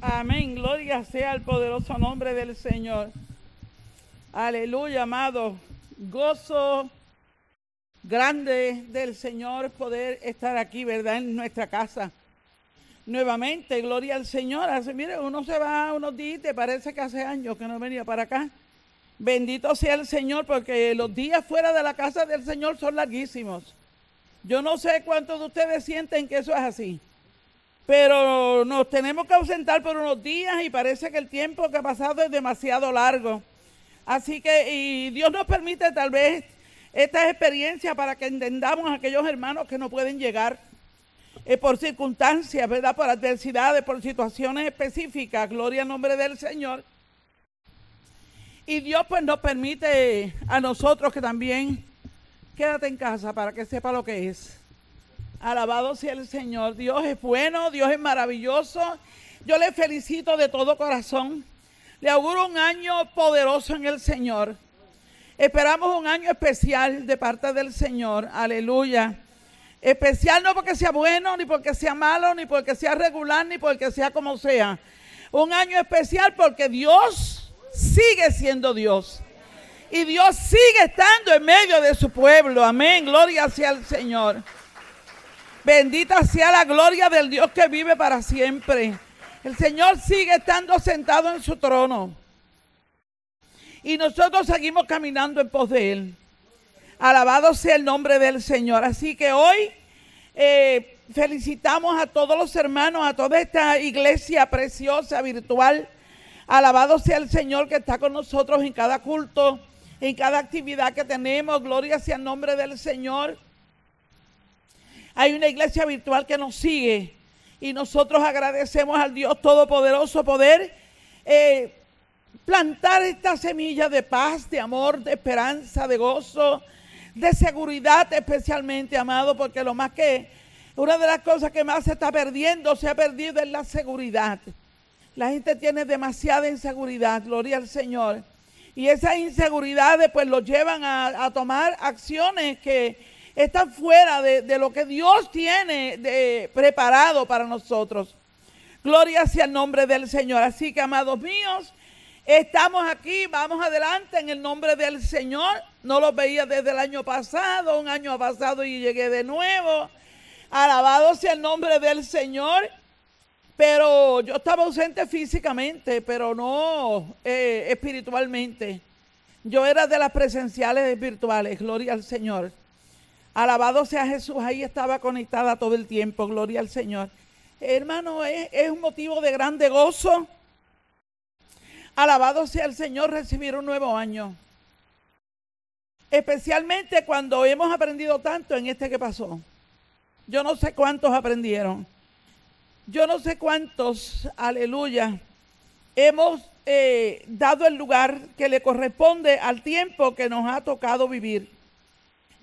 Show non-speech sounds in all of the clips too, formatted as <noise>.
Amén. Gloria sea al poderoso nombre del Señor. Aleluya, amado. Gozo grande del Señor poder estar aquí, ¿verdad? En nuestra casa. Nuevamente, gloria al Señor. Hace, mire, uno se va unos días y parece que hace años que no venía para acá. Bendito sea el Señor, porque los días fuera de la casa del Señor son larguísimos. Yo no sé cuántos de ustedes sienten que eso es así, pero nos tenemos que ausentar por unos días y parece que el tiempo que ha pasado es demasiado largo. Así que, y Dios nos permite tal vez esta experiencia para que entendamos a aquellos hermanos que no pueden llegar eh, por circunstancias, ¿verdad? Por adversidades, por situaciones específicas. Gloria al nombre del Señor. Y Dios pues nos permite a nosotros que también quédate en casa para que sepa lo que es. Alabado sea el Señor. Dios es bueno, Dios es maravilloso. Yo le felicito de todo corazón. Le auguro un año poderoso en el Señor. Esperamos un año especial de parte del Señor. Aleluya. Especial no porque sea bueno, ni porque sea malo, ni porque sea regular, ni porque sea como sea. Un año especial porque Dios sigue siendo Dios. Y Dios sigue estando en medio de su pueblo. Amén. Gloria sea al Señor. Bendita sea la gloria del Dios que vive para siempre. El Señor sigue estando sentado en su trono. Y nosotros seguimos caminando en pos de Él. Alabado sea el nombre del Señor. Así que hoy eh, felicitamos a todos los hermanos, a toda esta iglesia preciosa, virtual. Alabado sea el Señor que está con nosotros en cada culto en cada actividad que tenemos. Gloria sea el nombre del Señor. Hay una iglesia virtual que nos sigue y nosotros agradecemos al Dios Todopoderoso poder eh, plantar esta semilla de paz, de amor, de esperanza, de gozo, de seguridad especialmente, amado, porque lo más que, una de las cosas que más se está perdiendo, se ha perdido es la seguridad. La gente tiene demasiada inseguridad, gloria al Señor. Y esas inseguridades pues los llevan a, tomar acciones que están fuera de, lo que Dios tiene de, preparado para nosotros. Gloria sea el nombre del Señor. Así que, amados míos, estamos aquí, vamos adelante en el nombre del Señor. No los veía desde el año pasado, un año pasado y llegué de nuevo. Alabado sea el nombre del Señor. Pero yo estaba ausente físicamente, pero no eh, espiritualmente. Yo era de las presenciales virtuales, gloria al Señor. Alabado sea Jesús, ahí estaba conectada todo el tiempo, gloria al Señor. Hermano, es, un motivo de grande gozo. Alabado sea el Señor recibir un nuevo año. Especialmente cuando hemos aprendido tanto en este que pasó. Yo no sé cuántos aprendieron. Yo no sé cuántos, aleluya, hemos eh, dado el lugar que le corresponde al tiempo que nos ha tocado vivir.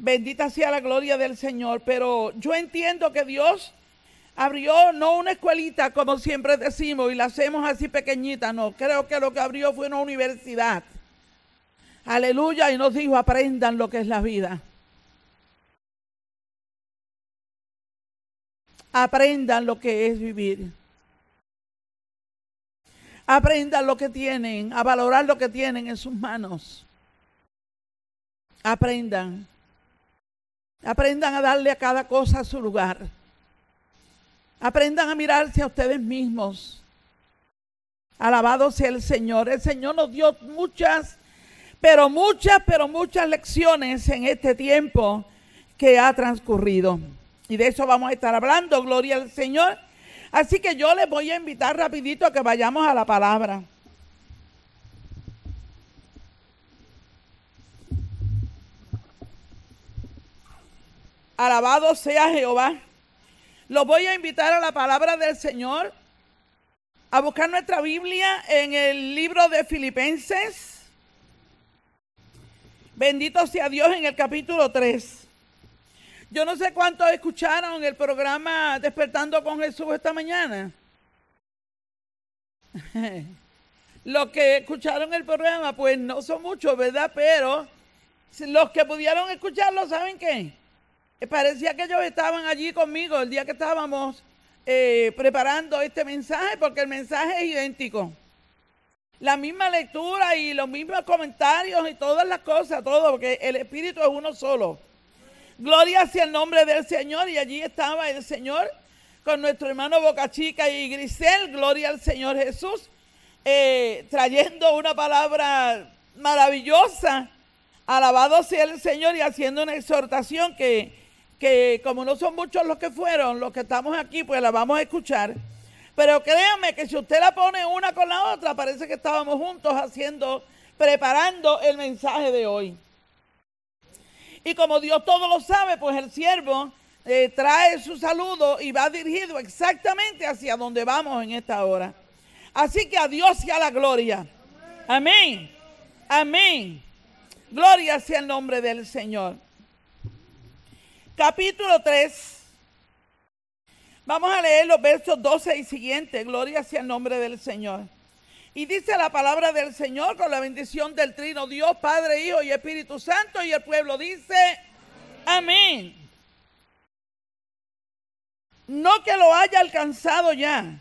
Bendita sea la gloria del Señor, pero yo entiendo que Dios abrió no una escuelita como siempre decimos y la hacemos así pequeñita, no, creo que lo que abrió fue una universidad. Aleluya, y nos dijo, aprendan lo que es la vida. aprendan lo que es vivir. Aprendan lo que tienen, a valorar lo que tienen en sus manos. Aprendan. Aprendan a darle a cada cosa su lugar. Aprendan a mirarse a ustedes mismos. Alabado sea el Señor. El Señor nos dio muchas, pero muchas, pero muchas lecciones en este tiempo que ha transcurrido. Y de eso vamos a estar hablando, gloria al Señor. Así que yo les voy a invitar rapidito a que vayamos a la palabra. Alabado sea Jehová. Los voy a invitar a la palabra del Señor, a buscar nuestra Biblia en el libro de Filipenses. Bendito sea Dios en el capítulo 3. Yo no sé cuántos escucharon el programa Despertando con Jesús esta mañana. <laughs> los que escucharon el programa, pues no son muchos, ¿verdad? Pero los que pudieron escucharlo, ¿saben qué? Parecía que ellos estaban allí conmigo el día que estábamos eh, preparando este mensaje porque el mensaje es idéntico. La misma lectura y los mismos comentarios y todas las cosas, todo, porque el Espíritu es uno solo. Gloria hacia el nombre del Señor y allí estaba el Señor con nuestro hermano Boca Chica y Grisel, gloria al Señor Jesús, eh, trayendo una palabra maravillosa, alabado sea el Señor y haciendo una exhortación que, que como no son muchos los que fueron, los que estamos aquí, pues la vamos a escuchar. Pero créanme que si usted la pone una con la otra, parece que estábamos juntos haciendo, preparando el mensaje de hoy. Y como Dios todo lo sabe, pues el siervo eh, trae su saludo y va dirigido exactamente hacia donde vamos en esta hora. Así que a Dios sea la gloria. Amén. Amén. Gloria sea el nombre del Señor. Capítulo 3. Vamos a leer los versos 12 y siguientes. Gloria sea el nombre del Señor. Y dice la palabra del Señor con la bendición del Trino Dios, Padre, Hijo y Espíritu Santo. Y el pueblo dice, amén no que lo haya alcanzado ya,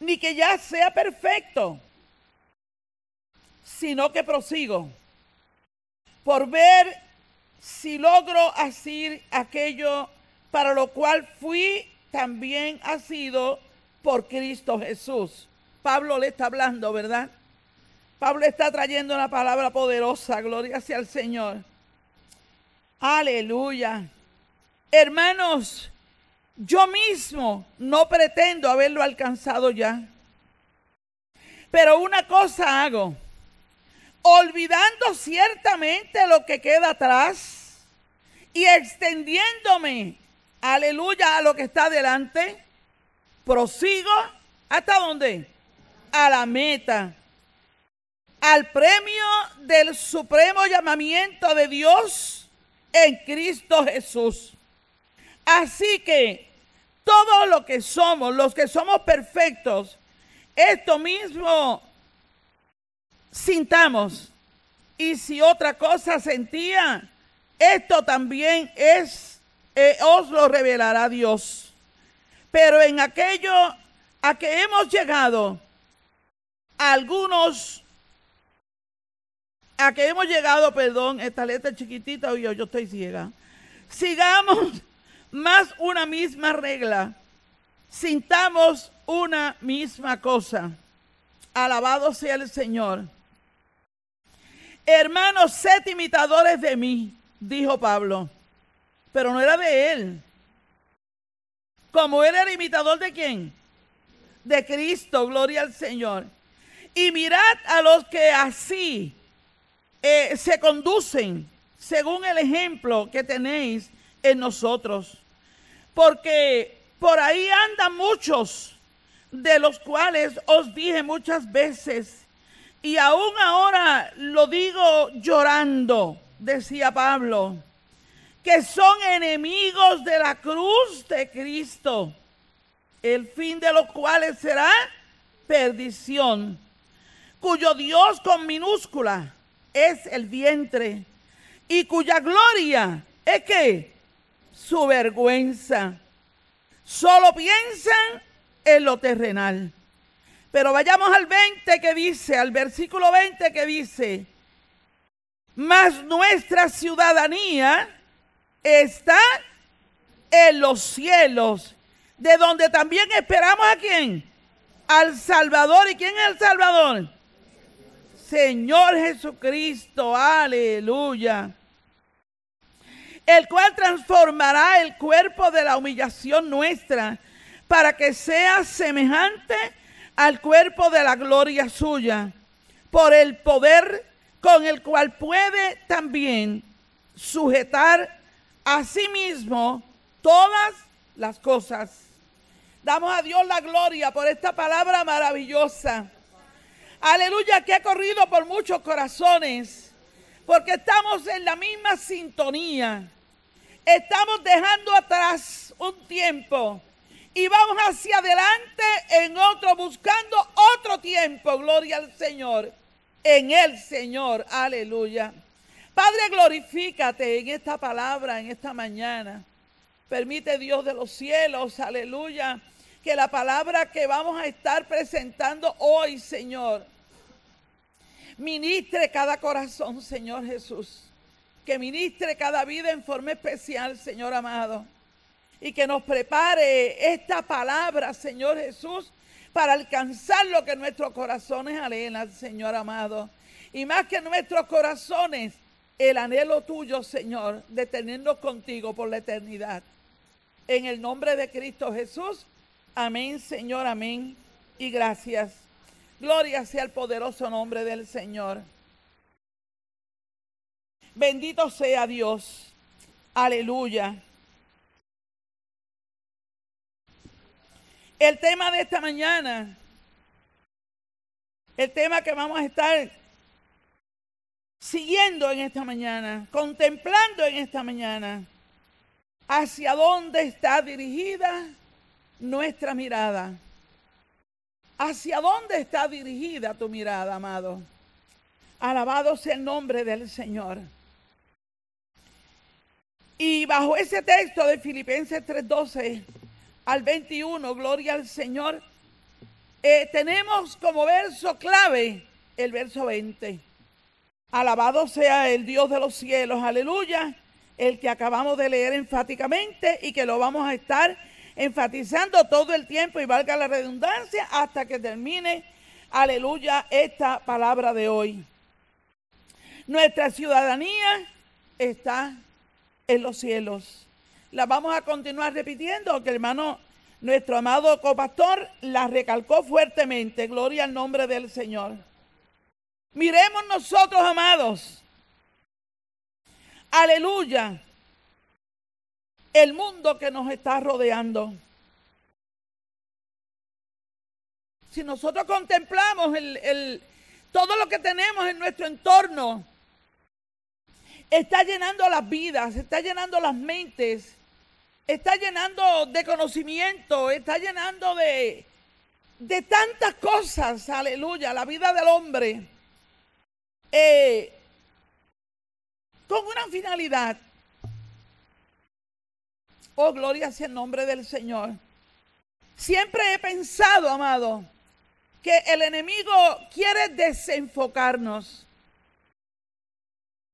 ni que ya sea perfecto, sino que prosigo por ver si logro hacer aquello para lo cual fui también ha sido por Cristo Jesús. Pablo le está hablando, ¿verdad? Pablo está trayendo una palabra poderosa, gloria sea al Señor. Aleluya. Hermanos, yo mismo no pretendo haberlo alcanzado ya. Pero una cosa hago, olvidando ciertamente lo que queda atrás y extendiéndome, aleluya, a lo que está delante, prosigo hasta dónde? A la meta, al premio del supremo llamamiento de Dios en Cristo Jesús. Así que todo lo que somos, los que somos perfectos, esto mismo sintamos. Y si otra cosa sentía, esto también es, eh, os lo revelará Dios. Pero en aquello a que hemos llegado, algunos, a que hemos llegado, perdón, esta letra chiquitita, yo, yo estoy ciega. Sigamos más una misma regla, sintamos una misma cosa. Alabado sea el Señor. Hermanos, sed imitadores de mí, dijo Pablo. Pero no era de él. Como él era imitador de quién? De Cristo, gloria al Señor. Y mirad a los que así eh, se conducen, según el ejemplo que tenéis en nosotros porque por ahí andan muchos, de los cuales os dije muchas veces, y aún ahora lo digo llorando, decía Pablo, que son enemigos de la cruz de Cristo, el fin de los cuales será perdición, cuyo Dios con minúscula es el vientre, y cuya gloria es que su vergüenza. Solo piensan en lo terrenal. Pero vayamos al 20 que dice, al versículo 20 que dice, mas nuestra ciudadanía está en los cielos, de donde también esperamos a quién? Al Salvador. ¿Y quién es el Salvador? Señor Jesucristo, aleluya el cual transformará el cuerpo de la humillación nuestra para que sea semejante al cuerpo de la gloria suya, por el poder con el cual puede también sujetar a sí mismo todas las cosas. Damos a Dios la gloria por esta palabra maravillosa. Aleluya, que ha corrido por muchos corazones porque estamos en la misma sintonía. Estamos dejando atrás un tiempo y vamos hacia adelante en otro, buscando otro tiempo. Gloria al Señor. En el Señor. Aleluya. Padre, glorifícate en esta palabra, en esta mañana. Permite Dios de los cielos, aleluya, que la palabra que vamos a estar presentando hoy, Señor, ministre cada corazón, Señor Jesús. Que ministre cada vida en forma especial, Señor amado. Y que nos prepare esta palabra, Señor Jesús, para alcanzar lo que nuestros corazones anhelan, Señor amado. Y más que nuestros corazones, el anhelo tuyo, Señor, de tenernos contigo por la eternidad. En el nombre de Cristo Jesús. Amén, Señor, amén. Y gracias. Gloria sea el poderoso nombre del Señor. Bendito sea Dios. Aleluya. El tema de esta mañana, el tema que vamos a estar siguiendo en esta mañana, contemplando en esta mañana, hacia dónde está dirigida nuestra mirada. ¿Hacia dónde está dirigida tu mirada, amado? Alabado sea el nombre del Señor. Y bajo ese texto de Filipenses 3:12 al 21, gloria al Señor, eh, tenemos como verso clave el verso 20. Alabado sea el Dios de los cielos, aleluya, el que acabamos de leer enfáticamente y que lo vamos a estar enfatizando todo el tiempo y valga la redundancia hasta que termine, aleluya, esta palabra de hoy. Nuestra ciudadanía está en los cielos. La vamos a continuar repitiendo, que hermano, nuestro amado copastor la recalcó fuertemente. Gloria al nombre del Señor. Miremos nosotros, amados. Aleluya. El mundo que nos está rodeando. Si nosotros contemplamos el, todo lo que tenemos en nuestro entorno, está llenando las vidas, está llenando las mentes, está llenando de conocimiento, está llenando de, de tantas cosas, aleluya, la vida del hombre. Eh, con una finalidad. Oh, gloria sea el nombre del Señor. Siempre he pensado, amado, que el enemigo quiere desenfocarnos.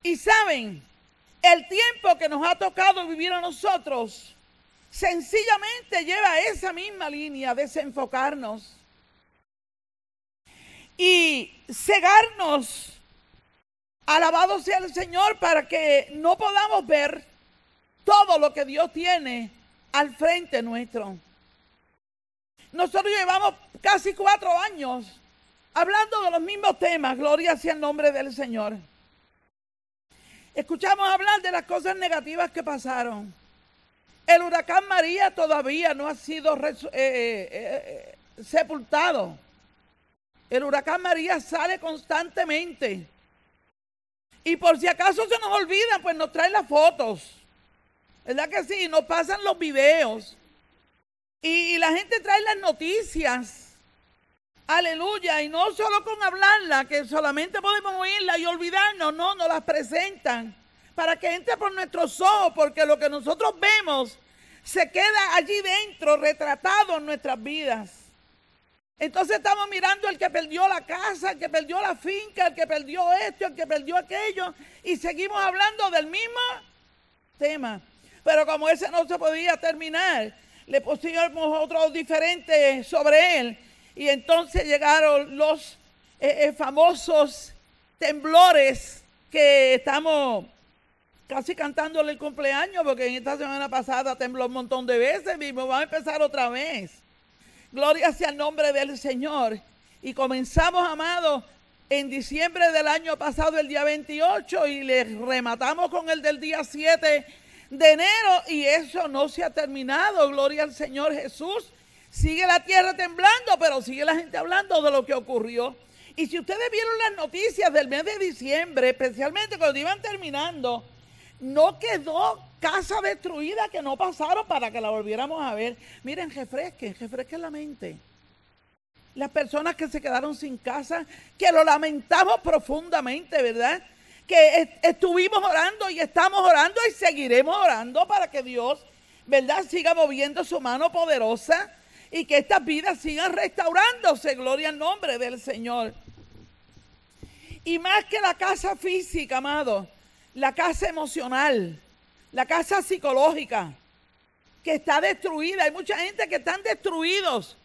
Y saben, el tiempo que nos ha tocado vivir a nosotros, sencillamente lleva esa misma línea, desenfocarnos. Y cegarnos Alabado sea el Señor para que no podamos ver todo lo que Dios tiene al frente nuestro. Nosotros llevamos casi cuatro años hablando de los mismos temas. Gloria sea el nombre del Señor. Escuchamos hablar de las cosas negativas que pasaron. El huracán María todavía no ha sido eh, eh, eh, sepultado. El huracán María sale constantemente. Y por si acaso se nos olvida, pues nos traen las fotos. ¿Verdad que sí? Nos pasan los videos. Y, la gente trae las noticias. Aleluya. Y no solo con hablarla, que solamente podemos oírla y olvidarnos. No, nos las presentan. Para que entre por nuestros ojos, porque lo que nosotros vemos se queda allí dentro, retratado en nuestras vidas. Entonces estamos mirando el que perdió la casa, el que perdió la finca, el que perdió esto, el que perdió aquello, y seguimos hablando del mismo tema. Pero como ese no se podía terminar, le pusimos otro diferente sobre él. Y entonces llegaron los eh, eh, famosos temblores que estamos casi cantándole el cumpleaños, porque en esta semana pasada tembló un montón de veces mismo. Vamos a empezar otra vez. Gloria sea el nombre del Señor. Y comenzamos, amados, en diciembre del año pasado, el día 28, y le rematamos con el del día 7 de enero. Y eso no se ha terminado. Gloria al Señor Jesús. Sigue la tierra temblando, pero sigue la gente hablando de lo que ocurrió. Y si ustedes vieron las noticias del mes de diciembre, especialmente cuando iban terminando, no quedó casa destruida que no pasaron para que la volviéramos a ver. Miren, refresquen, refresquen la mente. Las personas que se quedaron sin casa, que lo lamentamos profundamente, ¿verdad? Que estuvimos orando y estamos orando y seguiremos orando para que Dios ¿verdad? Siga moviendo su mano poderosa y que estas vidas sigan restaurándose. Gloria al nombre del Señor. Y más que la casa física, amado, la casa emocional, la casa psicológica, que está destruida. Hay mucha gente que están destruidos.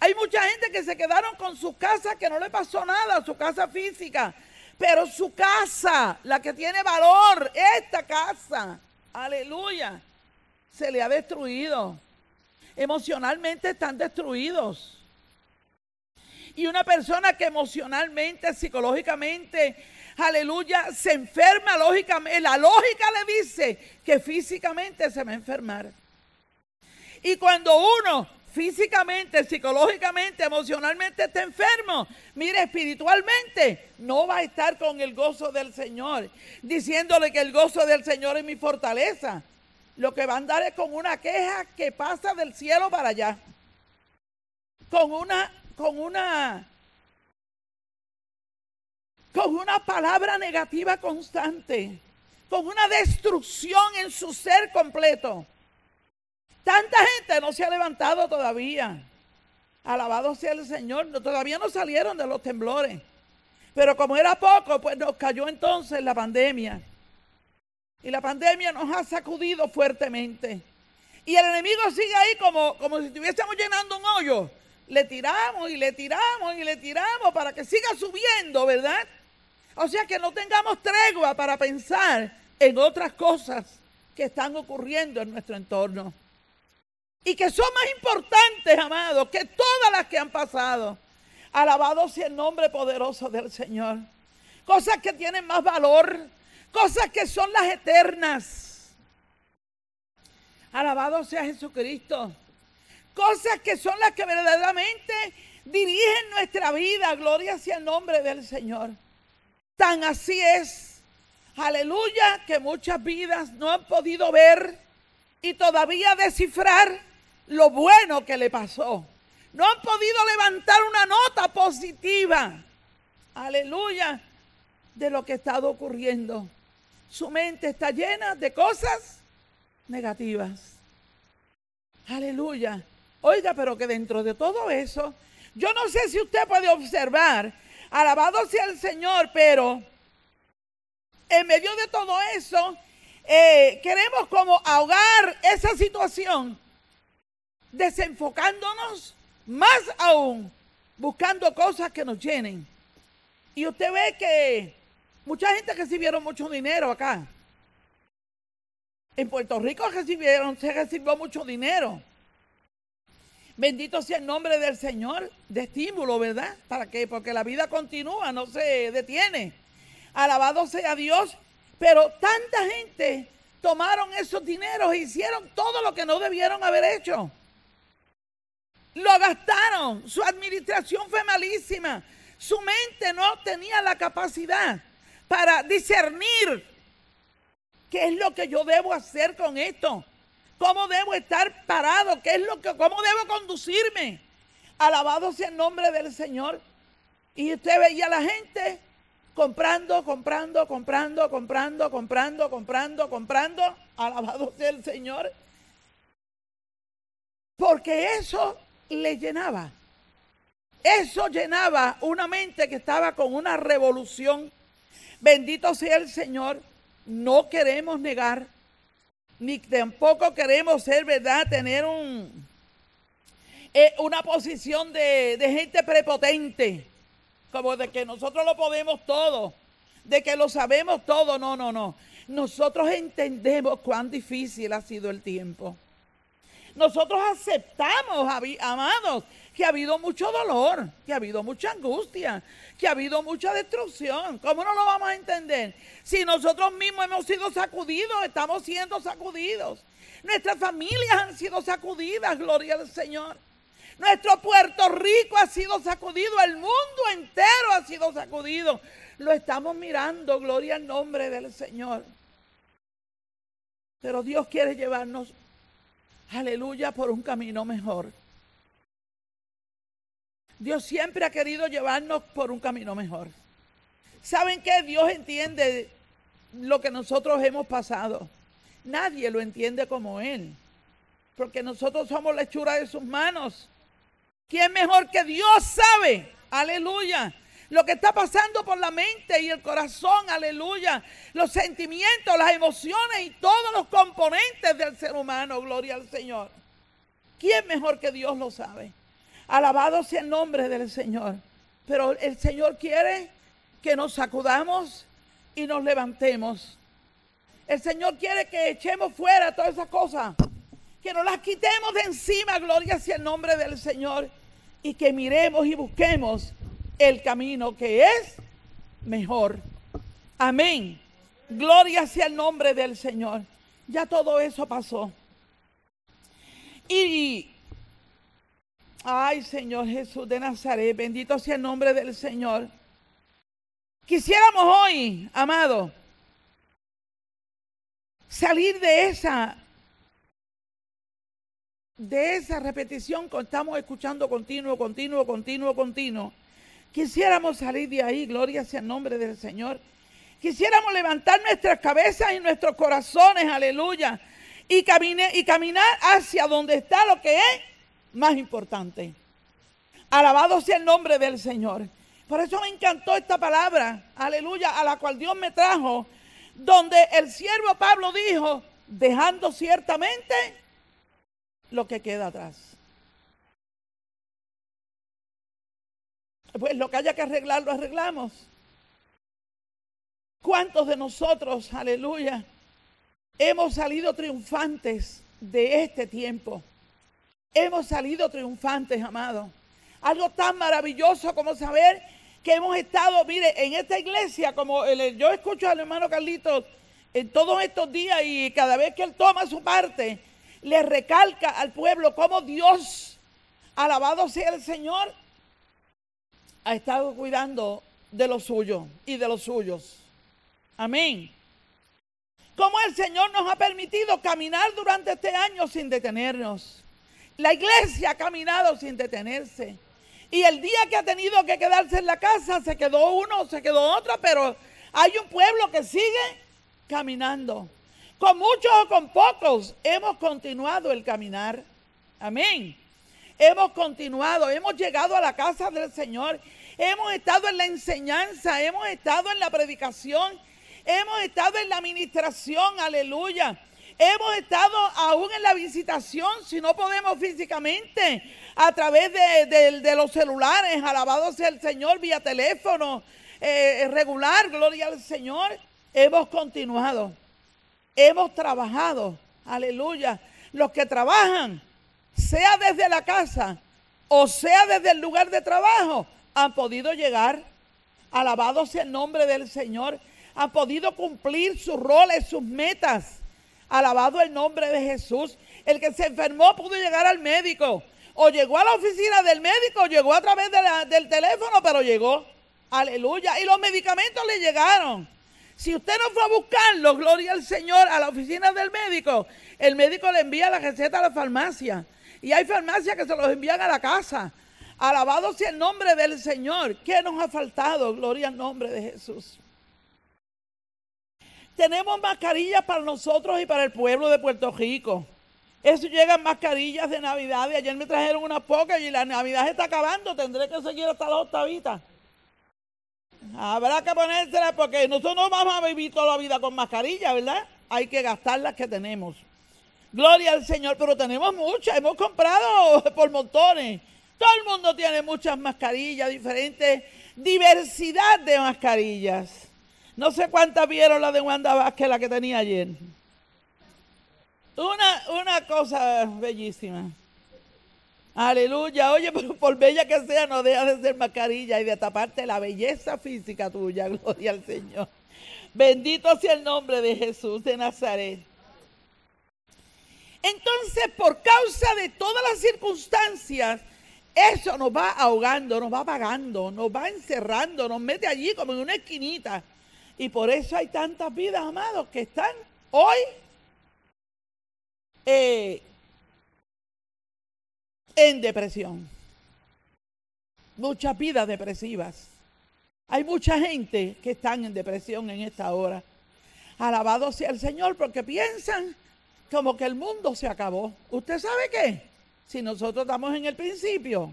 Hay mucha gente que se quedaron con su casa que no le pasó nada, su casa física. Pero su casa, la que tiene valor, esta casa, aleluya, se le ha destruido. Emocionalmente están destruidos. Y una persona que emocionalmente, psicológicamente, aleluya, se enferma lógicamente, la lógica le dice que físicamente se va a enfermar. Y cuando uno físicamente, psicológicamente, emocionalmente está enfermo, mire, espiritualmente no va a estar con el gozo del Señor, diciéndole que el gozo del Señor es mi fortaleza. Lo que va a andar es con una queja que pasa del cielo para allá. Con una, con una, con una palabra negativa constante, con una destrucción en su ser completo. Tanta gente no se ha levantado todavía. Alabado sea el Señor. todavía no salieron de los temblores. Pero como era poco, pues nos cayó entonces la pandemia. Y la pandemia nos ha sacudido fuertemente. Y el enemigo sigue ahí como, como si estuviésemos llenando un hoyo. Le tiramos y le tiramos y le tiramos para que siga subiendo, ¿verdad? O sea que no tengamos tregua para pensar en otras cosas que están ocurriendo en nuestro entorno y que son más importantes, amados, que todas las que han pasado. Alabado sea el nombre poderoso del Señor. Cosas que tienen más valor, cosas que son las eternas. Alabado sea Jesucristo. Cosas que son las que verdaderamente dirigen nuestra vida. Gloria sea el nombre del Señor. Tan así es. Aleluya, que muchas vidas no han podido ver y todavía descifrar lo bueno que le pasó. No han podido levantar una nota positiva. Aleluya. De lo que ha estado ocurriendo. Su mente está llena de cosas negativas. Aleluya. Oiga, pero que dentro de todo eso, yo no sé si usted puede observar, alabado sea el Señor, pero en medio de todo eso, eh, queremos como ahogar esa situación desenfocándonos más aún, buscando cosas que nos llenen. Y usted ve que mucha gente recibieron mucho dinero acá. En Puerto Rico recibieron, se recibió mucho dinero. Bendito sea el nombre del Señor de estímulo, ¿verdad? ¿Para qué? Porque la vida continúa, no se detiene. Alabado sea Dios. Pero tanta gente tomaron esos dineros e hicieron todo lo que no debieron haber hecho. Lo gastaron. Su administración fue malísima. Su mente no tenía la capacidad para discernir qué es lo que yo debo hacer con esto. ¿Cómo debo estar parado? ¿Qué es lo que, cómo debo conducirme? Alabado sea el nombre del Señor. Y usted veía a la gente comprando, comprando, comprando, comprando, comprando, comprando, comprando. Alabado sea el Señor. Porque eso le llenaba. Eso llenaba una mente que estaba con una revolución. Bendito sea el Señor. No queremos negar, ni tampoco queremos ser, ¿verdad? Tener un, eh, una posición de, de gente prepotente, como de que nosotros lo podemos todo, de que lo sabemos todo. No, no, no. Nosotros entendemos cuán difícil ha sido el tiempo. Nosotros aceptamos, amados, que ha habido mucho dolor, que ha habido mucha angustia, que ha habido mucha destrucción. ¿Cómo no lo vamos a entender? Si nosotros mismos hemos sido sacudidos, estamos siendo sacudidos. Nuestras familias han sido sacudidas, gloria al Señor. Nuestro Puerto Rico ha sido sacudido, el mundo entero ha sido sacudido. Lo estamos mirando, gloria al nombre del Señor. Pero Dios quiere llevarnos aleluya, por un camino mejor. Dios siempre ha querido llevarnos por un camino mejor. ¿Saben qué? Dios entiende lo que nosotros hemos pasado. Nadie lo entiende como Él. porque nosotros somos la hechura de sus manos. ¿Quién mejor que Dios sabe? Aleluya. Lo que está pasando por la mente y el corazón, aleluya. Los sentimientos, las emociones y todos los componentes del ser humano, gloria al Señor. ¿Quién mejor que Dios lo sabe? Alabado sea el nombre del Señor. Pero el Señor quiere que nos sacudamos y nos levantemos. El Señor quiere que echemos fuera todas esas cosas, que nos las quitemos de encima, gloria sea el nombre del Señor, y que miremos y busquemos el camino que es mejor. Amén. Gloria sea el nombre del Señor. Ya todo eso pasó. Y Ay, Señor Jesús de Nazaret, bendito sea el nombre del Señor. Quisiéramos hoy, amado, salir de esa de esa repetición que estamos escuchando continuo, continuo, continuo, continuo. Quisiéramos salir de ahí, gloria sea el nombre del Señor. Quisiéramos levantar nuestras cabezas y nuestros corazones, aleluya, y, y caminar hacia donde está lo que es más importante. Alabado sea el nombre del Señor. Por eso me encantó esta palabra, aleluya, a la cual Dios me trajo, donde el siervo Pablo dijo, dejando ciertamente lo que queda atrás. Pues lo que haya que arreglar, lo arreglamos. ¿Cuántos de nosotros, aleluya, hemos salido triunfantes de este tiempo? Hemos salido triunfantes, amado. Algo tan maravilloso como saber que hemos estado, mire, en esta iglesia, como yo escucho al hermano Carlitos en todos estos días y cada vez que él toma su parte, le recalca al pueblo cómo Dios, alabado sea el Señor, ha estado cuidando de lo suyo y de los suyos. Amén. Cómo el Señor nos ha permitido caminar durante este año sin detenernos. La iglesia ha caminado sin detenerse. Y el día que ha tenido que quedarse en la casa, se quedó uno, se quedó otro, pero hay un pueblo que sigue caminando. Con muchos o con pocos hemos continuado el caminar. Amén. Hemos continuado, hemos llegado a la casa del Señor, hemos estado en la enseñanza, hemos estado en la predicación, hemos estado en la administración, aleluya. Hemos estado aún en la visitación, si no podemos físicamente, a través de, los celulares, alabado sea el Señor, vía teléfono eh, regular, gloria al Señor. Hemos continuado, hemos trabajado, aleluya. Los que trabajan, sea desde la casa o sea desde el lugar de trabajo, han podido llegar, alabado sea el nombre del Señor, han podido cumplir sus roles, sus metas Alabado el nombre de Jesús. El que se enfermó pudo llegar al médico. O llegó a la oficina del médico, o llegó a través del teléfono, pero llegó. Aleluya. Y los medicamentos le llegaron. Si usted no fue a buscarlos, gloria al Señor, a la oficina del médico, el médico le envía la receta a la farmacia. Y hay farmacias que se los envían a la casa. Alabado sea el nombre del Señor. ¿Qué nos ha faltado? Gloria al nombre de Jesús. Tenemos mascarillas para nosotros y para el pueblo de Puerto Rico. Eso llegan mascarillas de Navidad y ayer me trajeron unas pocas y la Navidad está acabando. Tendré que seguir hasta la octavita. Habrá que ponérselas porque nosotros no vamos a vivir toda la vida con mascarillas, ¿verdad? Hay que gastar las que tenemos. Gloria al Señor, pero tenemos muchas, hemos comprado por montones. Todo el mundo tiene muchas mascarillas, diferentes, diversidad de mascarillas. No sé cuántas vieron la de Wanda Vázquez, la que tenía ayer. Una, una cosa bellísima. Aleluya. Oye, por bella que sea, no deja de ser mascarilla y de taparte la belleza física tuya. <laughs> Gloria al Señor. Bendito sea el nombre de Jesús de Nazaret. Entonces, por causa de todas las circunstancias, eso nos va ahogando, nos va apagando, nos va encerrando, nos mete allí como en una esquinita. Y por eso hay tantas vidas, amados, que están hoy eh, en depresión. Muchas vidas depresivas. Hay mucha gente que están en depresión en esta hora. Alabado sea el Señor porque piensan como que el mundo se acabó. ¿Usted sabe qué? Si nosotros estamos en el principio,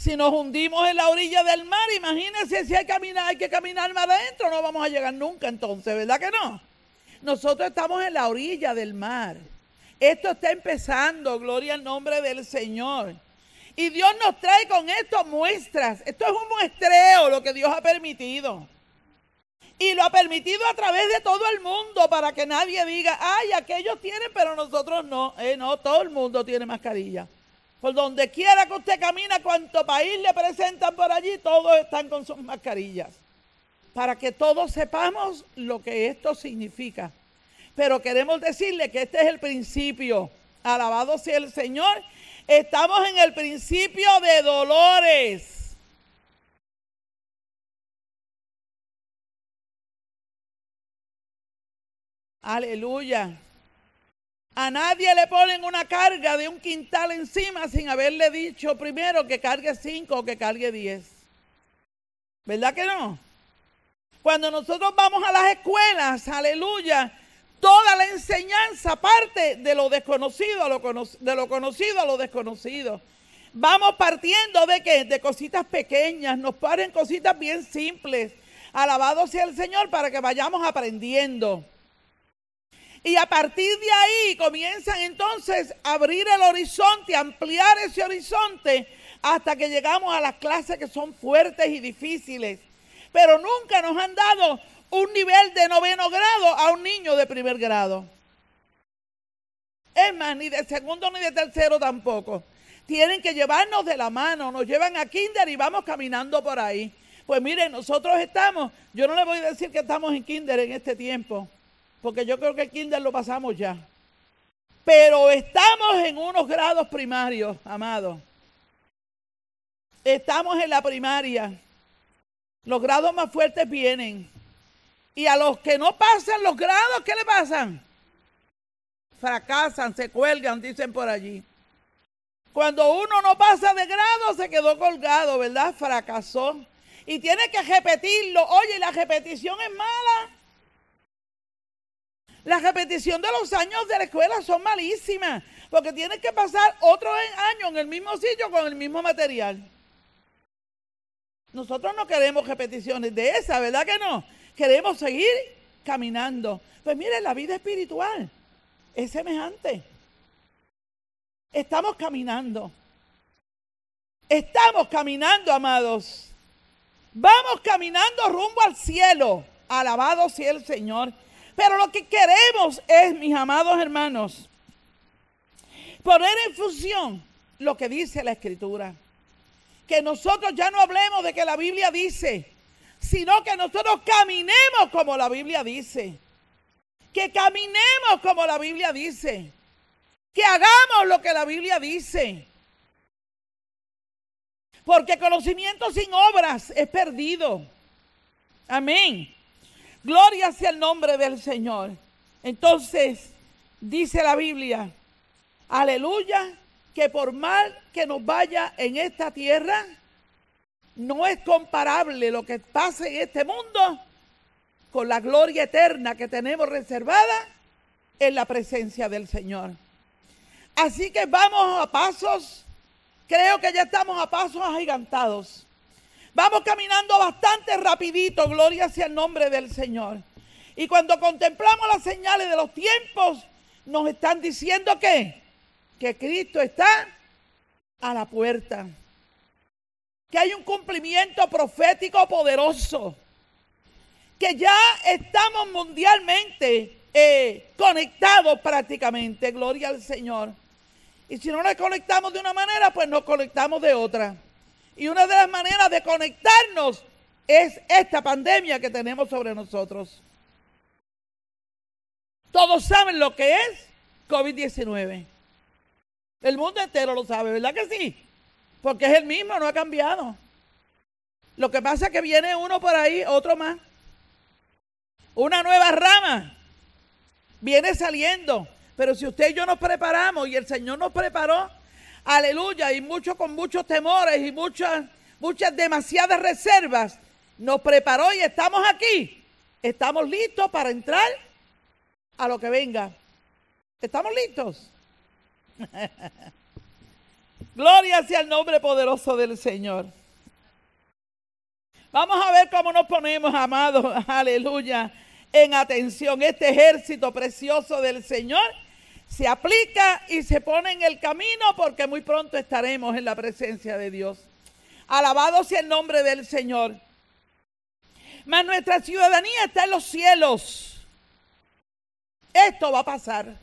si nos hundimos en la orilla del mar, imagínense si hay, caminar, hay que caminar más adentro, no vamos a llegar nunca entonces, ¿verdad que no? Nosotros estamos en la orilla del mar. Esto está empezando, gloria al nombre del Señor. Y Dios nos trae con esto muestras. Esto es un muestreo lo que Dios ha permitido. Y lo ha permitido a través de todo el mundo para que nadie diga, ay, aquellos tienen, pero nosotros no. Eh, no, todo el mundo tiene mascarilla. Por donde quiera que usted camina, cuanto país le presentan por allí, todos están con sus mascarillas. Para que todos sepamos lo que esto significa. Pero queremos decirle que este es el principio. Alabado sea el Señor. Estamos en el principio de dolores. Aleluya. A nadie le ponen una carga de un quintal encima sin haberle dicho primero que cargue cinco o que cargue diez. ¿Verdad que no? Cuando nosotros vamos a las escuelas, aleluya, toda la enseñanza parte de lo desconocido a lo, de lo conocido a lo desconocido. Vamos partiendo de qué? De cositas pequeñas, nos paren cositas bien simples. Alabado sea el Señor para que vayamos aprendiendo. Y a partir de ahí comienzan entonces a abrir el horizonte, ampliar ese horizonte hasta que llegamos a las clases que son fuertes y difíciles. Pero nunca nos han dado un nivel de noveno grado a un niño de primer grado. Es más, ni de segundo ni de tercero tampoco. Tienen que llevarnos de la mano, nos llevan a kinder y vamos caminando por ahí. Pues miren, nosotros estamos, yo no le voy a decir que estamos en kinder en este tiempo, porque yo creo que el kinder lo pasamos ya. Pero estamos en unos grados primarios, amados. Estamos en la primaria. Los grados más fuertes vienen. Y a los que no pasan los grados, ¿qué le pasan? Fracasan, se cuelgan, dicen por allí. Cuando uno no pasa de grado, se quedó colgado, ¿verdad? Fracasó. Y tiene que repetirlo. Oye, la repetición es mala. La repetición de los años de la escuela son malísimas, porque tienes que pasar otro año en el mismo sitio con el mismo material. Nosotros no queremos repeticiones de esa, ¿verdad que no? Queremos seguir caminando. Pues mire, la vida espiritual es semejante. Estamos caminando. Estamos caminando, amados. Vamos caminando rumbo al cielo. Alabado sea el Señor. Pero lo que queremos es, mis amados hermanos, poner en función lo que dice la Escritura. Que nosotros ya no hablemos de que la Biblia dice, sino que nosotros caminemos como la Biblia dice. Que caminemos como la Biblia dice. Que hagamos lo que la Biblia dice. Porque conocimiento sin obras es perdido. Amén. Gloria sea el nombre del Señor. Entonces, dice la Biblia, aleluya, que por mal que nos vaya en esta tierra, no es comparable lo que pasa en este mundo con la gloria eterna que tenemos reservada en la presencia del Señor. Así que vamos a pasos, creo que ya estamos a pasos agigantados. Vamos caminando bastante rapidito, gloria sea el nombre del Señor. Y cuando contemplamos las señales de los tiempos, nos están diciendo que, que Cristo está a la puerta. Que hay un cumplimiento profético poderoso. Que ya estamos mundialmente eh, conectados prácticamente, gloria al Señor. Y si no nos conectamos de una manera, pues nos conectamos de otra. Y una de las maneras de conectarnos es esta pandemia que tenemos sobre nosotros. Todos saben lo que es COVID-19. El mundo entero lo sabe, ¿verdad que sí? Porque es el mismo, no ha cambiado. Lo que pasa es que viene uno por ahí, otro más. Una nueva rama viene saliendo. Pero si usted y yo nos preparamos y el Señor nos preparó, aleluya, y mucho con muchos temores y muchas, muchas demasiadas reservas, nos preparó y estamos aquí. Estamos listos para entrar a lo que venga. ¿Estamos listos? <laughs> Gloria sea el nombre poderoso del Señor. Vamos a ver cómo nos ponemos, amados, <laughs> aleluya, en atención. Este ejército precioso del Señor se aplica y se pone en el camino porque muy pronto estaremos en la presencia de Dios. Alabado sea el nombre del Señor. Mas nuestra ciudadanía está en los cielos. Esto va a pasar.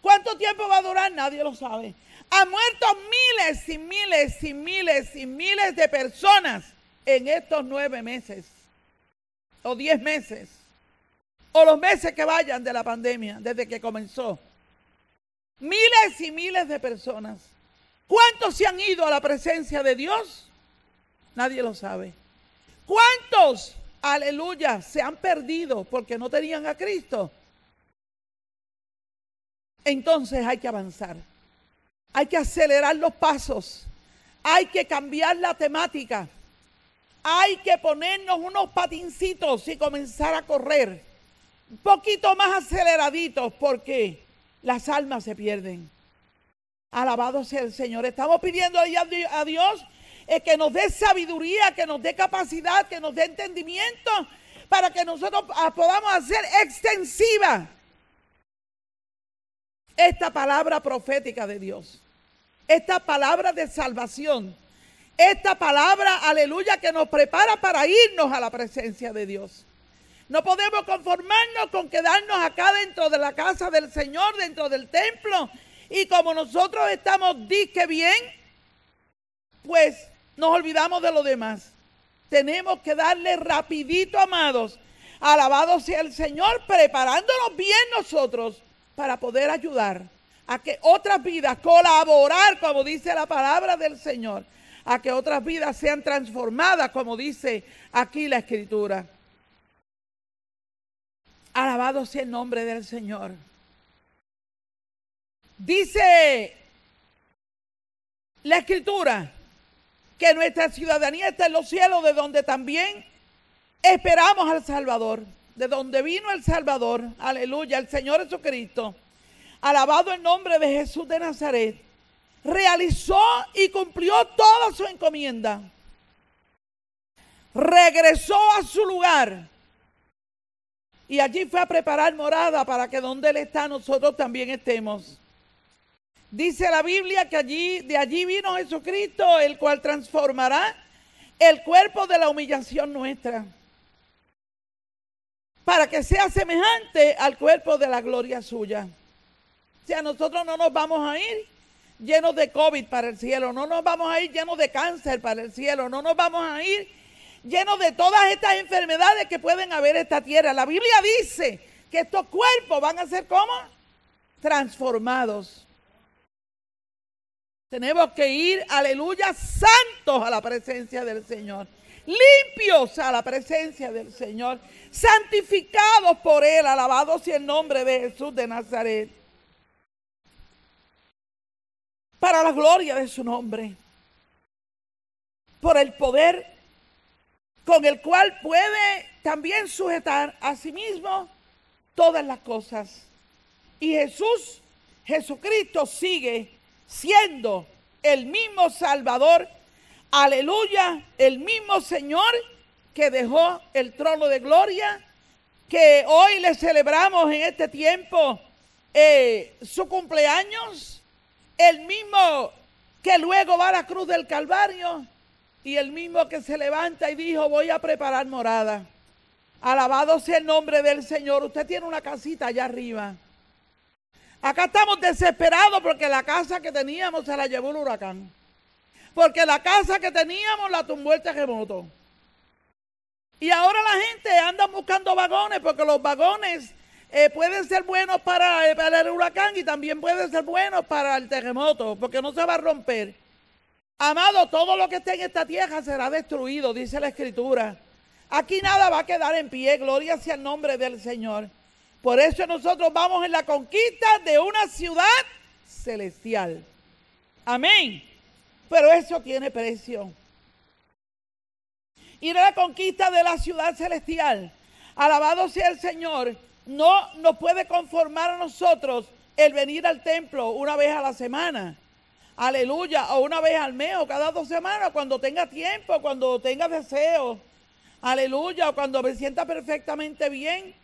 ¿Cuánto tiempo va a durar? Nadie lo sabe. Han muerto miles y miles y miles y miles de personas en estos nueve meses o diez meses o los meses que vayan de la pandemia desde que comenzó. Miles y miles de personas. ¿Cuántos se han ido a la presencia de Dios? Nadie lo sabe. ¿Cuántos, aleluya, se han perdido porque no tenían a Cristo? Entonces hay que avanzar. Hay que acelerar los pasos. Hay que cambiar la temática. Hay que ponernos unos patincitos y comenzar a correr. Un poquito más aceleraditos porque las almas se pierden. Alabado sea el Señor. Estamos pidiendo a Dios eh, que nos dé sabiduría, que nos dé capacidad, que nos dé entendimiento para que nosotros ah, podamos hacer extensiva esta palabra profética de Dios, esta palabra de salvación, esta palabra, aleluya, que nos prepara para irnos a la presencia de Dios. No podemos conformarnos con quedarnos acá dentro de la casa del Señor, dentro del templo. Y como nosotros estamos disque bien, pues nos olvidamos de lo demás. Tenemos que darle rapidito, amados. Alabado sea el Señor, preparándonos bien nosotros para poder ayudar a que otras vidas, colaborar, como dice la palabra del Señor, a que otras vidas sean transformadas, como dice aquí la Escritura. Alabado sea el nombre del Señor. Dice la escritura que nuestra ciudadanía está en los cielos, de donde también esperamos al Salvador, de donde vino el Salvador, aleluya, el Señor Jesucristo. Alabado el nombre de Jesús de Nazaret. Realizó y cumplió toda su encomienda. Regresó a su lugar y allí fue a preparar morada para que donde Él está nosotros también estemos. Dice la Biblia que allí, de allí vino Jesucristo, el cual transformará el cuerpo de la humillación nuestra. Para que sea semejante al cuerpo de la gloria suya. O sea, nosotros no nos vamos a ir llenos de COVID para el cielo, no nos vamos a ir llenos de cáncer para el cielo, no nos vamos a ir lleno de todas estas enfermedades que pueden haber en esta tierra. La Biblia dice que estos cuerpos van a ser como transformados. Tenemos que ir, aleluya, santos a la presencia del Señor. Limpios a la presencia del Señor. Santificados por Él. Alabados sea el nombre de Jesús de Nazaret. Para la gloria de su nombre. Por el poder con el cual puede también sujetar a sí mismo todas las cosas. Y Jesús, Jesucristo sigue siendo el mismo Salvador, aleluya, el mismo Señor que dejó el trono de gloria, que hoy le celebramos en este tiempo eh, su cumpleaños, el mismo que luego va a la cruz del Calvario y el mismo que se levanta y dijo, voy a preparar morada. Alabado sea el nombre del Señor. Usted tiene una casita allá arriba. Acá estamos desesperados porque la casa que teníamos se la llevó el huracán. Porque la casa que teníamos la tumbó el terremoto. Y ahora la gente anda buscando vagones porque los vagones eh, pueden ser buenos eh, para el huracán y también pueden ser buenos para el terremoto porque no se va a romper. Amado, todo lo que esté en esta tierra será destruido, dice la escritura. Aquí nada va a quedar en pie, gloria sea el nombre del Señor. Por eso nosotros vamos en la conquista de una ciudad celestial. Amén. Pero eso tiene precio. Ir a la conquista de la ciudad celestial, alabado sea el Señor, no nos puede conformar a nosotros el venir al templo una vez a la semana. Aleluya, o una vez al mes o cada dos semanas, cuando tenga tiempo, cuando tenga deseo. Aleluya, o cuando me sienta perfectamente bien.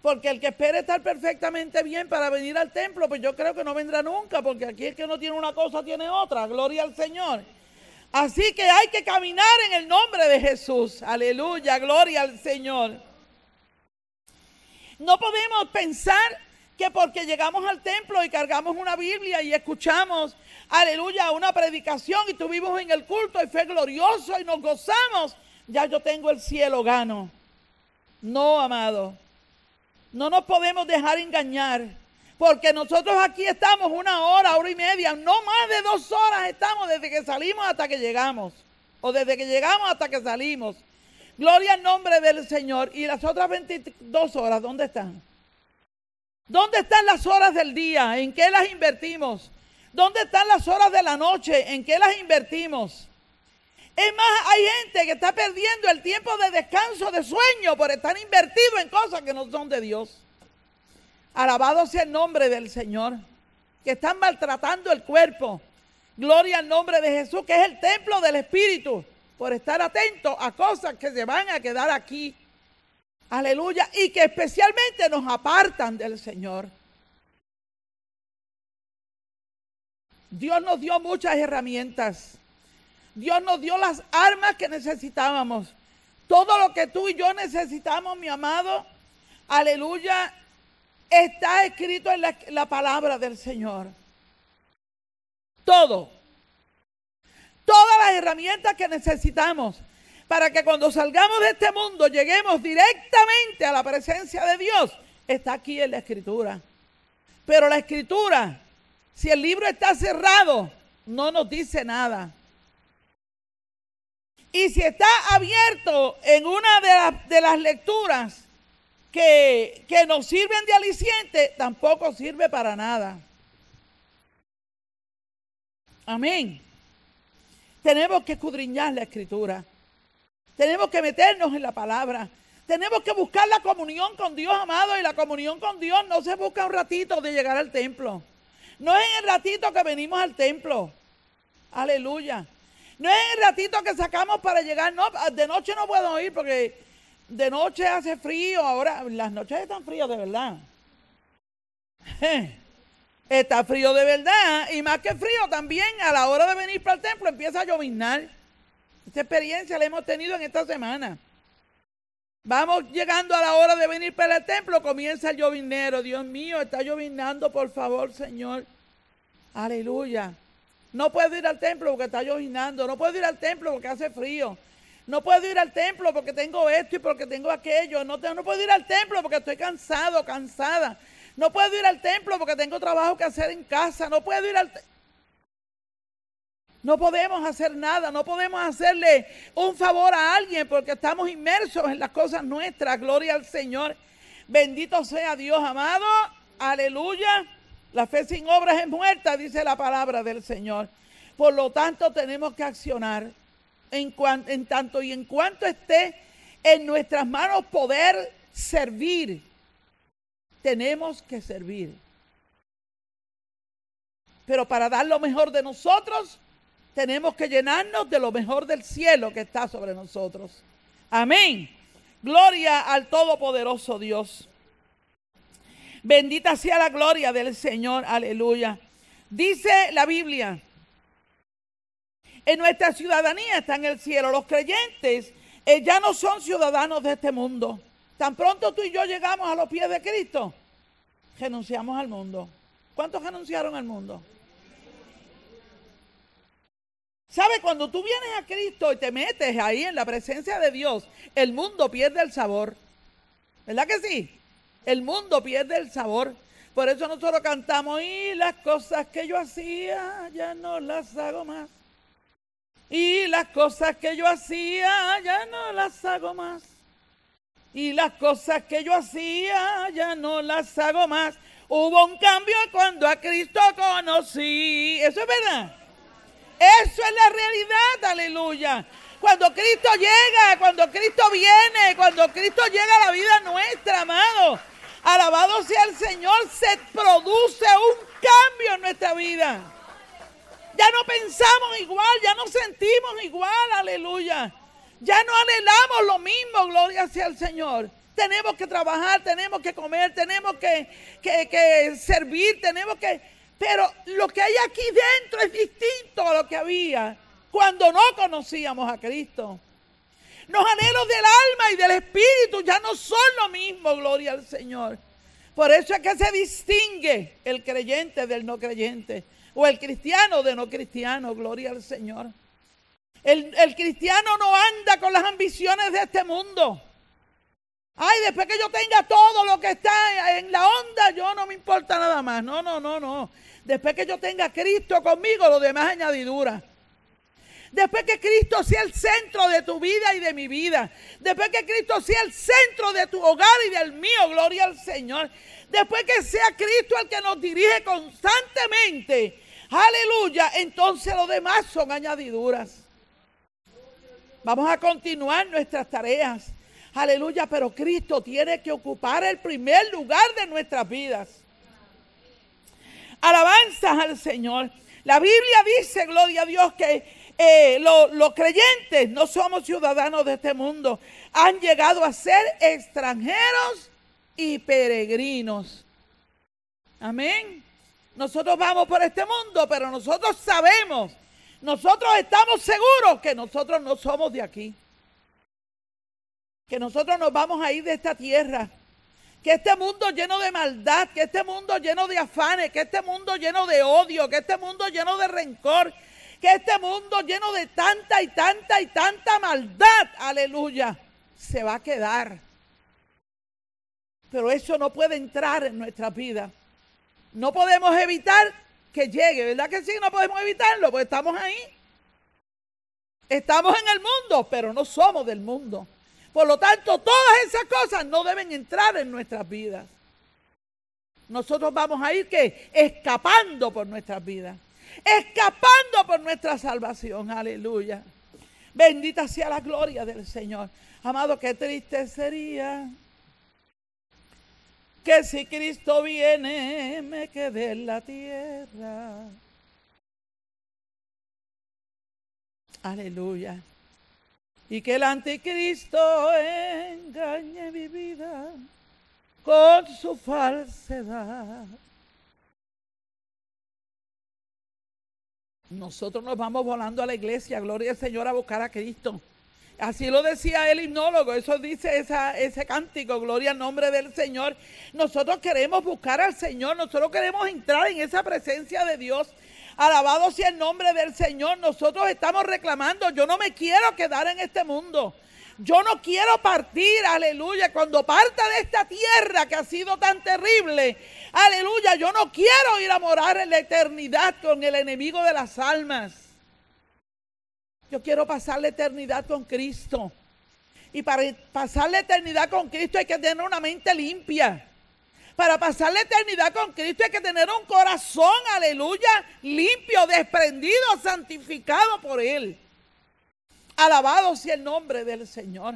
Porque el que espere estar perfectamente bien para venir al templo, pues yo creo que no vendrá nunca, porque aquí el que no tiene una cosa tiene otra. Gloria al Señor. Así que hay que caminar en el nombre de Jesús. Aleluya, gloria al Señor. No podemos pensar que porque llegamos al templo y cargamos una Biblia y escuchamos, aleluya, una predicación y tuvimos en el culto y fue glorioso y nos gozamos, ya yo tengo el cielo gano. No, amado. No nos podemos dejar engañar. Porque nosotros aquí estamos una hora, hora y media, no más de dos horas estamos desde que salimos hasta que llegamos. O desde que llegamos hasta que salimos. Gloria al nombre del Señor. ¿Y las otras 22 horas dónde están? ¿Dónde están las horas del día? ¿En qué las invertimos? ¿Dónde están las horas de la noche? ¿En qué las invertimos? Es más, hay gente que está perdiendo el tiempo de descanso, de sueño, por estar invertido en cosas que no son de Dios. Alabado sea el nombre del Señor. Que están maltratando el cuerpo. Gloria al nombre de Jesús, que es el templo del Espíritu. Por estar atentos a cosas que se van a quedar aquí. Aleluya. Y que especialmente nos apartan del Señor. Dios nos dio muchas herramientas. Dios nos dio las armas que necesitábamos. Todo lo que tú y yo necesitamos, mi amado, aleluya, está escrito en la, palabra del Señor. Todo. Todas las herramientas que necesitamos para que cuando salgamos de este mundo lleguemos directamente a la presencia de Dios, está aquí en la escritura. Pero la escritura, si el libro está cerrado, no nos dice nada. Y si está abierto en una de, las lecturas, que, nos sirven de aliciente, tampoco sirve para nada. Amén. Tenemos que escudriñar la escritura. Tenemos que meternos en la palabra. Tenemos que buscar la comunión con Dios, amado. Y la comunión con Dios no se busca un ratito de llegar al templo. No es en el ratito que venimos al templo. Aleluya. No es en el ratito que sacamos para llegar. No, de noche no puedo ir porque de noche hace frío, ahora las noches están frías de verdad. <laughs> Está frío de verdad y más que frío también a la hora de venir para el templo empieza a lloviznar. Esta experiencia la hemos tenido en esta semana. Vamos llegando a la hora de venir para el templo, comienza el llovinero. Dios mío, está llovinando, por favor, Señor. Aleluya. No puedo ir al templo porque está llovinando. No puedo ir al templo porque hace frío. No puedo ir al templo porque tengo esto y porque tengo aquello. No, no puedo ir al templo porque estoy cansado, cansada. No puedo ir al templo porque tengo trabajo que hacer en casa. No puedo ir al No podemos hacer nada, no podemos hacerle un favor a alguien porque estamos inmersos en las cosas nuestras. Gloria al Señor. Bendito sea Dios, amado. Aleluya. La fe sin obras es muerta, dice la palabra del Señor. Por lo tanto, tenemos que accionar en, en tanto y en cuanto esté en nuestras manos poder servir, tenemos que servir. Pero para dar lo mejor de nosotros, tenemos que llenarnos de lo mejor del cielo que está sobre nosotros. Amén. Gloria al Todopoderoso Dios. Bendita sea la gloria del Señor. Aleluya. Dice la Biblia en nuestra ciudadanía está en el cielo. Los creyentes eh, ya no son ciudadanos de este mundo. Tan pronto tú y yo llegamos a los pies de Cristo, renunciamos al mundo. ¿Cuántos renunciaron al mundo? ¿Sabe? Cuando tú vienes a Cristo y te metes ahí en la presencia de Dios, el mundo pierde el sabor. ¿Verdad que sí? El mundo pierde el sabor. Por eso nosotros cantamos, y las cosas que yo hacía ya no las hago más. Y las cosas que yo hacía ya no las hago más. Y las cosas que yo hacía ya no las hago más. Hubo un cambio cuando a Cristo conocí. Eso es verdad. Eso es la realidad, aleluya. Cuando Cristo llega, cuando Cristo viene, cuando Cristo llega a la vida nuestra, amado. Alabado sea el Señor, se produce un cambio en nuestra vida. Ya no pensamos igual, ya no sentimos igual, aleluya. Ya no anhelamos lo mismo, gloria sea el Señor. Tenemos que trabajar, tenemos que comer, tenemos que, que servir, tenemos que... Pero lo que hay aquí dentro es distinto a lo que había cuando no conocíamos a Cristo. Los anhelos del alma y del espíritu ya no son lo mismo, gloria al Señor. Por eso es que se distingue el creyente del no creyente o el cristiano de no cristiano, gloria al Señor. El, el, cristiano no anda con las ambiciones de este mundo. Ay, después que yo tenga todo lo que está en la onda, yo no me importa nada más. No, no, no, no. Después que yo tenga a Cristo conmigo, lo demás añadidura. Después que Cristo sea el centro de tu vida y de mi vida. Después que Cristo sea el centro de tu hogar y del mío. Gloria al Señor. Después que sea Cristo el que nos dirige constantemente. Aleluya. Entonces los demás son añadiduras. Vamos a continuar nuestras tareas. Aleluya. Pero Cristo tiene que ocupar el primer lugar de nuestras vidas. Alabanzas al Señor. La Biblia dice, gloria a Dios, que eh, los creyentes no somos ciudadanos de este mundo. Han llegado a ser extranjeros y peregrinos. Amén. Nosotros vamos por este mundo, pero nosotros sabemos, nosotros estamos seguros que nosotros no somos de aquí. Que nosotros nos vamos a ir de esta tierra. Que este mundo lleno de maldad, que este mundo lleno de afanes, que este mundo lleno de odio, que este mundo lleno de rencor, que este mundo lleno de tanta y tanta y tanta maldad, aleluya, se va a quedar. Pero eso no puede entrar en nuestra vida. No podemos evitar que llegue, ¿verdad que sí? No podemos evitarlo, porque estamos ahí. Estamos en el mundo, pero no somos del mundo. Por lo tanto, todas esas cosas no deben entrar en nuestras vidas. Nosotros vamos a ir que escapando por nuestras vidas escapando por nuestra salvación. Aleluya. Bendita sea la gloria del Señor. Amado, qué triste sería que si Cristo viene me quede en la tierra. Aleluya. Y que el anticristo engañe mi vida con su falsedad. Nosotros nos vamos volando a la iglesia, gloria al Señor, a buscar a Cristo. Así lo decía el himnólogo, eso dice ese cántico, gloria al nombre del Señor. Nosotros queremos buscar al Señor, nosotros queremos entrar en esa presencia de Dios. Alabado sea el nombre del Señor. Nosotros estamos reclamando, yo no me quiero quedar en este mundo. Yo no quiero partir, aleluya, cuando parta de esta tierra que ha sido tan terrible. Aleluya, yo no quiero ir a morar en la eternidad con el enemigo de las almas. Yo quiero pasar la eternidad con Cristo. Y para pasar la eternidad con Cristo hay que tener una mente limpia. Para pasar la eternidad con Cristo hay que tener un corazón, aleluya, limpio, desprendido, santificado por Él. Alabado sea el nombre del Señor.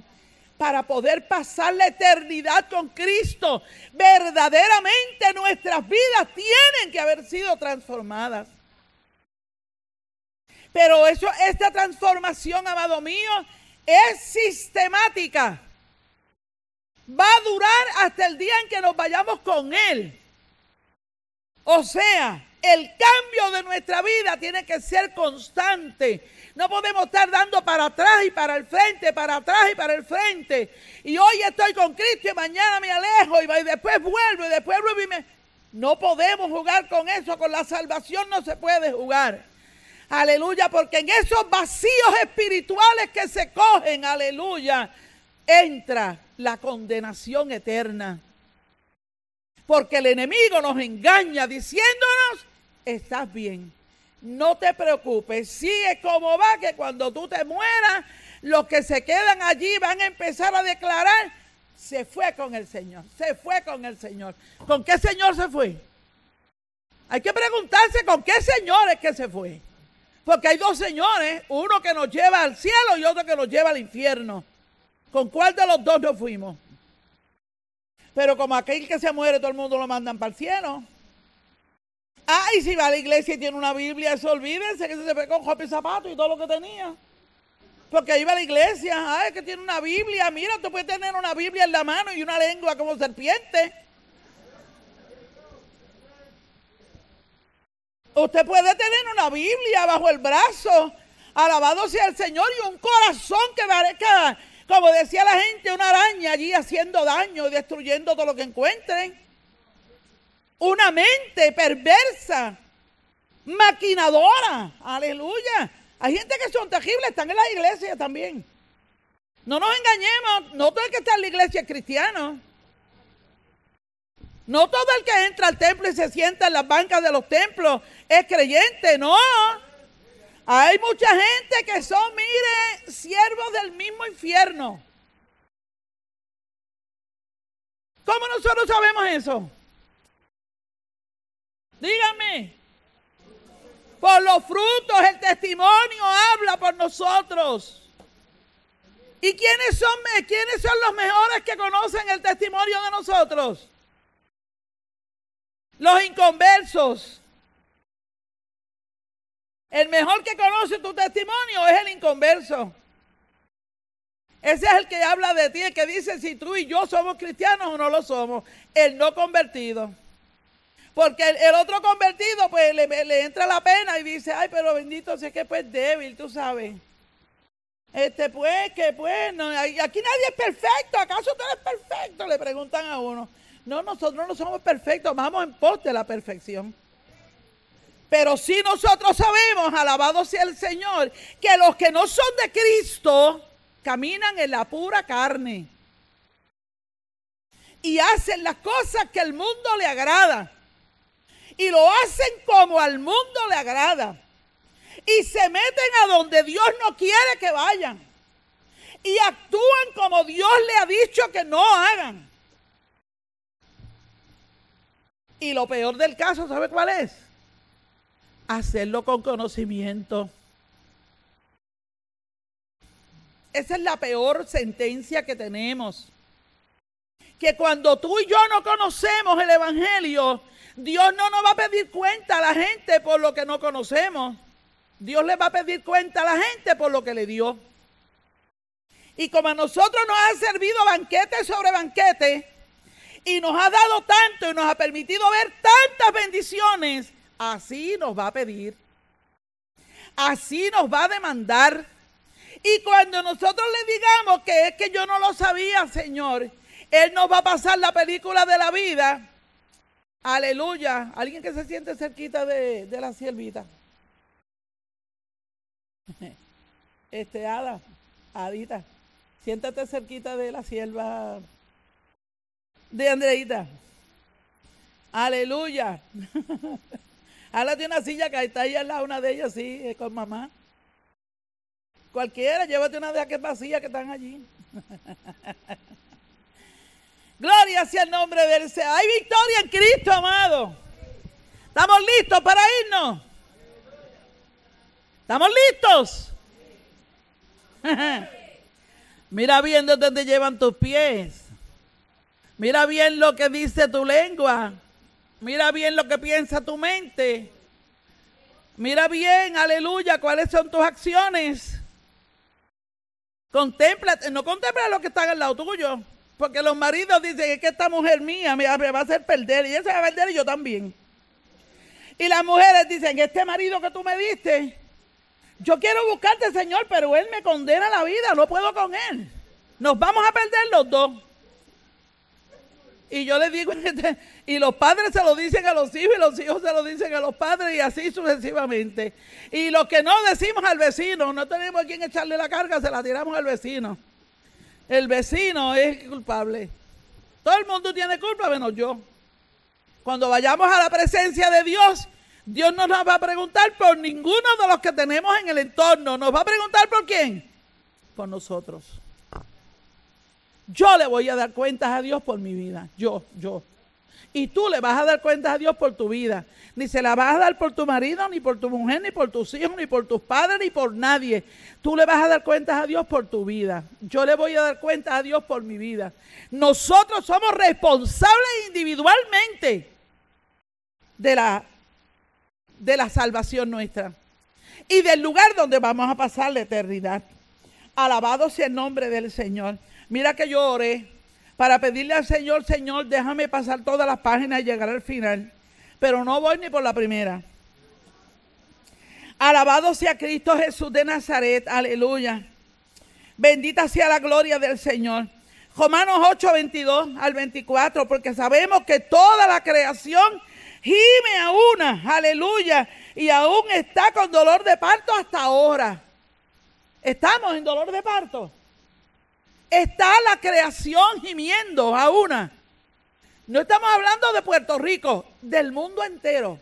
Para poder pasar la eternidad con Cristo, verdaderamente nuestras vidas tienen que haber sido transformadas. Pero eso, esta transformación, amado mío, es sistemática. Va a durar hasta el día en que nos vayamos con Él. O sea, el cambio de nuestra vida tiene que ser constante. No podemos estar dando para atrás y para el frente, para atrás y para el frente. Y hoy estoy con Cristo y mañana me alejo y después vuelvo y después vuelvo y me... No podemos jugar con eso, con la salvación no se puede jugar. Aleluya, porque en esos vacíos espirituales que se cogen, aleluya, entra la condenación eterna. Porque el enemigo nos engaña diciéndonos, estás bien no te preocupes, sigue como va, que cuando tú te mueras, los que se quedan allí van a empezar a declarar, se fue con el Señor, se fue con el Señor. ¿Con qué Señor se fue? Hay que preguntarse con qué Señor es que se fue. Porque hay dos señores, uno que nos lleva al cielo y otro que nos lleva al infierno. ¿Con cuál de los dos nos fuimos? Pero como aquel que se muere, todo el mundo lo mandan para el cielo. Ay, si va a la iglesia y tiene una Biblia, eso olvídense que se ve con ropa y zapatos y todo lo que tenía. Porque ahí va a la iglesia, ay, que tiene una Biblia. Mira, tú puedes tener una Biblia en la mano y una lengua como serpiente. Usted puede tener una Biblia bajo el brazo. Alabado sea el Señor y un corazón que parezca, como decía la gente, una araña allí haciendo daño y destruyendo todo lo que encuentren. Una mente perversa, maquinadora. Aleluya. Hay gente que son terribles, están en la iglesia también. No nos engañemos, no todo el que está en la iglesia es cristiano. No todo el que entra al templo y se sienta en las bancas de los templos es creyente, no. Hay mucha gente que son, mire, siervos del mismo infierno. ¿Cómo nosotros sabemos eso? Dígame. Por los frutos, el testimonio habla por nosotros. ¿Y quiénes son, quiénes son los mejores que conocen el testimonio de nosotros? Los inconversos. El mejor que conoce tu testimonio es el inconverso. Ese es el que habla de ti, el que dice si tú y yo somos cristianos o no lo somos. El no convertido. Porque el, otro convertido, pues le, entra la pena y dice, ay, pero bendito, sé que pues débil, tú sabes. Este, pues, que pues, no, aquí nadie es perfecto, ¿acaso tú eres perfecto? Le preguntan a uno. No, nosotros no somos perfectos, vamos en pos de la perfección. Pero sí nosotros sabemos, alabado sea el Señor, que los que no son de Cristo caminan en la pura carne. Y hacen las cosas que el mundo le agrada. Y lo hacen como al mundo le agrada. Y se meten a donde Dios no quiere que vayan. Y actúan como Dios le ha dicho que no hagan. Y lo peor del caso, ¿sabe cuál es? Hacerlo con conocimiento. Esa es la peor sentencia que tenemos. Que cuando tú y yo no conocemos el Evangelio, Dios no nos va a pedir cuenta a la gente por lo que no conocemos. Dios le va a pedir cuenta a la gente por lo que le dio. Y como a nosotros nos ha servido banquete sobre banquete, y nos ha dado tanto y nos ha permitido ver tantas bendiciones, así nos va a pedir. Así nos va a demandar. Y cuando nosotros le digamos que es que yo no lo sabía, Señor, Él nos va a pasar la película de la vida. Aleluya. Alguien que se siente cerquita de, de la siervita. <laughs> Este, Ada, Adita, siéntate cerquita de la sierva de Andreita. Aleluya. <laughs> Háblate una silla que está ahí al lado, una de ellas, sí, con mamá. Cualquiera, llévate una de aquellas vacías que están allí. <laughs> Gloria sea el nombre del Señor. Hay victoria en Cristo, amado. ¿Estamos listos para irnos? ¿Estamos listos? <laughs> Mira bien dónde te llevan tus pies. Mira bien lo que dice tu lengua. Mira bien lo que piensa tu mente. Mira bien, aleluya, cuáles son tus acciones. Contempla, no contempla lo que está al lado tuyo. Porque los maridos dicen que esta mujer mía me, va a hacer perder. Y ella se va a perder y yo también. Y las mujeres dicen, este marido que tú me diste, yo quiero buscarte, Señor, pero él me condena la vida, no puedo con él. Nos vamos a perder los dos. Y yo le digo, <laughs> y los padres se lo dicen a los hijos y los hijos se lo dicen a los padres y así sucesivamente. Y lo que no decimos al vecino, no tenemos a quien echarle la carga, se la tiramos al vecino. El vecino es culpable. Todo el mundo tiene culpa menos yo. Cuando vayamos a la presencia de Dios, Dios no nos va a preguntar por ninguno de los que tenemos en el entorno. Nos va a preguntar por quién. Por nosotros. Yo le voy a dar cuentas a Dios por mi vida. Yo, yo. Y tú le vas a dar cuenta a Dios por tu vida. Ni se la vas a dar por tu marido, ni por tu mujer, ni por tus hijos, ni por tus padres, ni por nadie. Tú le vas a dar cuentas a Dios por tu vida. Yo le voy a dar cuentas a Dios por mi vida. Nosotros somos responsables individualmente de la, de la salvación nuestra y del lugar donde vamos a pasar la eternidad. Alabado sea el nombre del Señor. Mira que yo oré para pedirle al Señor, Señor, déjame pasar todas las páginas y llegar al final. Pero no voy ni por la primera. Alabado sea Cristo Jesús de Nazaret. Aleluya. Bendita sea la gloria del Señor. Romanos 8, 22 al 24, porque sabemos que toda la creación gime a una, aleluya, y aún está con dolor de parto hasta ahora. Estamos en dolor de parto. Está la creación gimiendo a una. No estamos hablando de Puerto Rico, del mundo entero.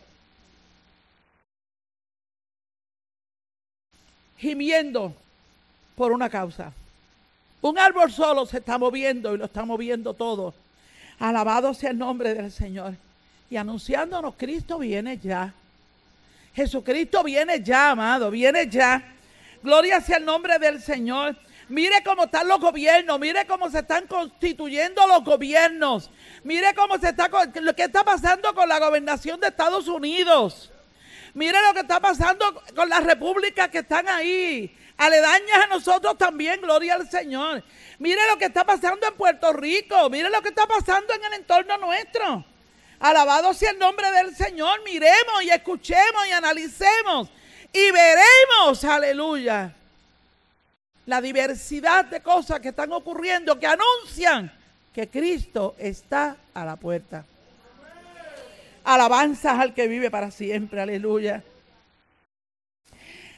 Gimiendo por una causa. Un árbol solo se está moviendo y lo está moviendo todo. Alabado sea el nombre del Señor. Y anunciándonos, Cristo viene ya. Jesucristo viene ya, amado, viene ya. Gloria sea el nombre del Señor. Mire cómo están los gobiernos, mire cómo se están constituyendo los gobiernos. Mire cómo se está lo que está pasando con la gobernación de Estados Unidos. Mire lo que está pasando con las repúblicas que están ahí. Aledañas a nosotros también, gloria al Señor. Mire lo que está pasando en Puerto Rico. Mire lo que está pasando en el entorno nuestro. Alabado sea el nombre del Señor. Miremos y escuchemos y analicemos y veremos, aleluya, la diversidad de cosas que están ocurriendo que anuncian que Cristo está a la puerta. Alabanzas al que vive para siempre, aleluya.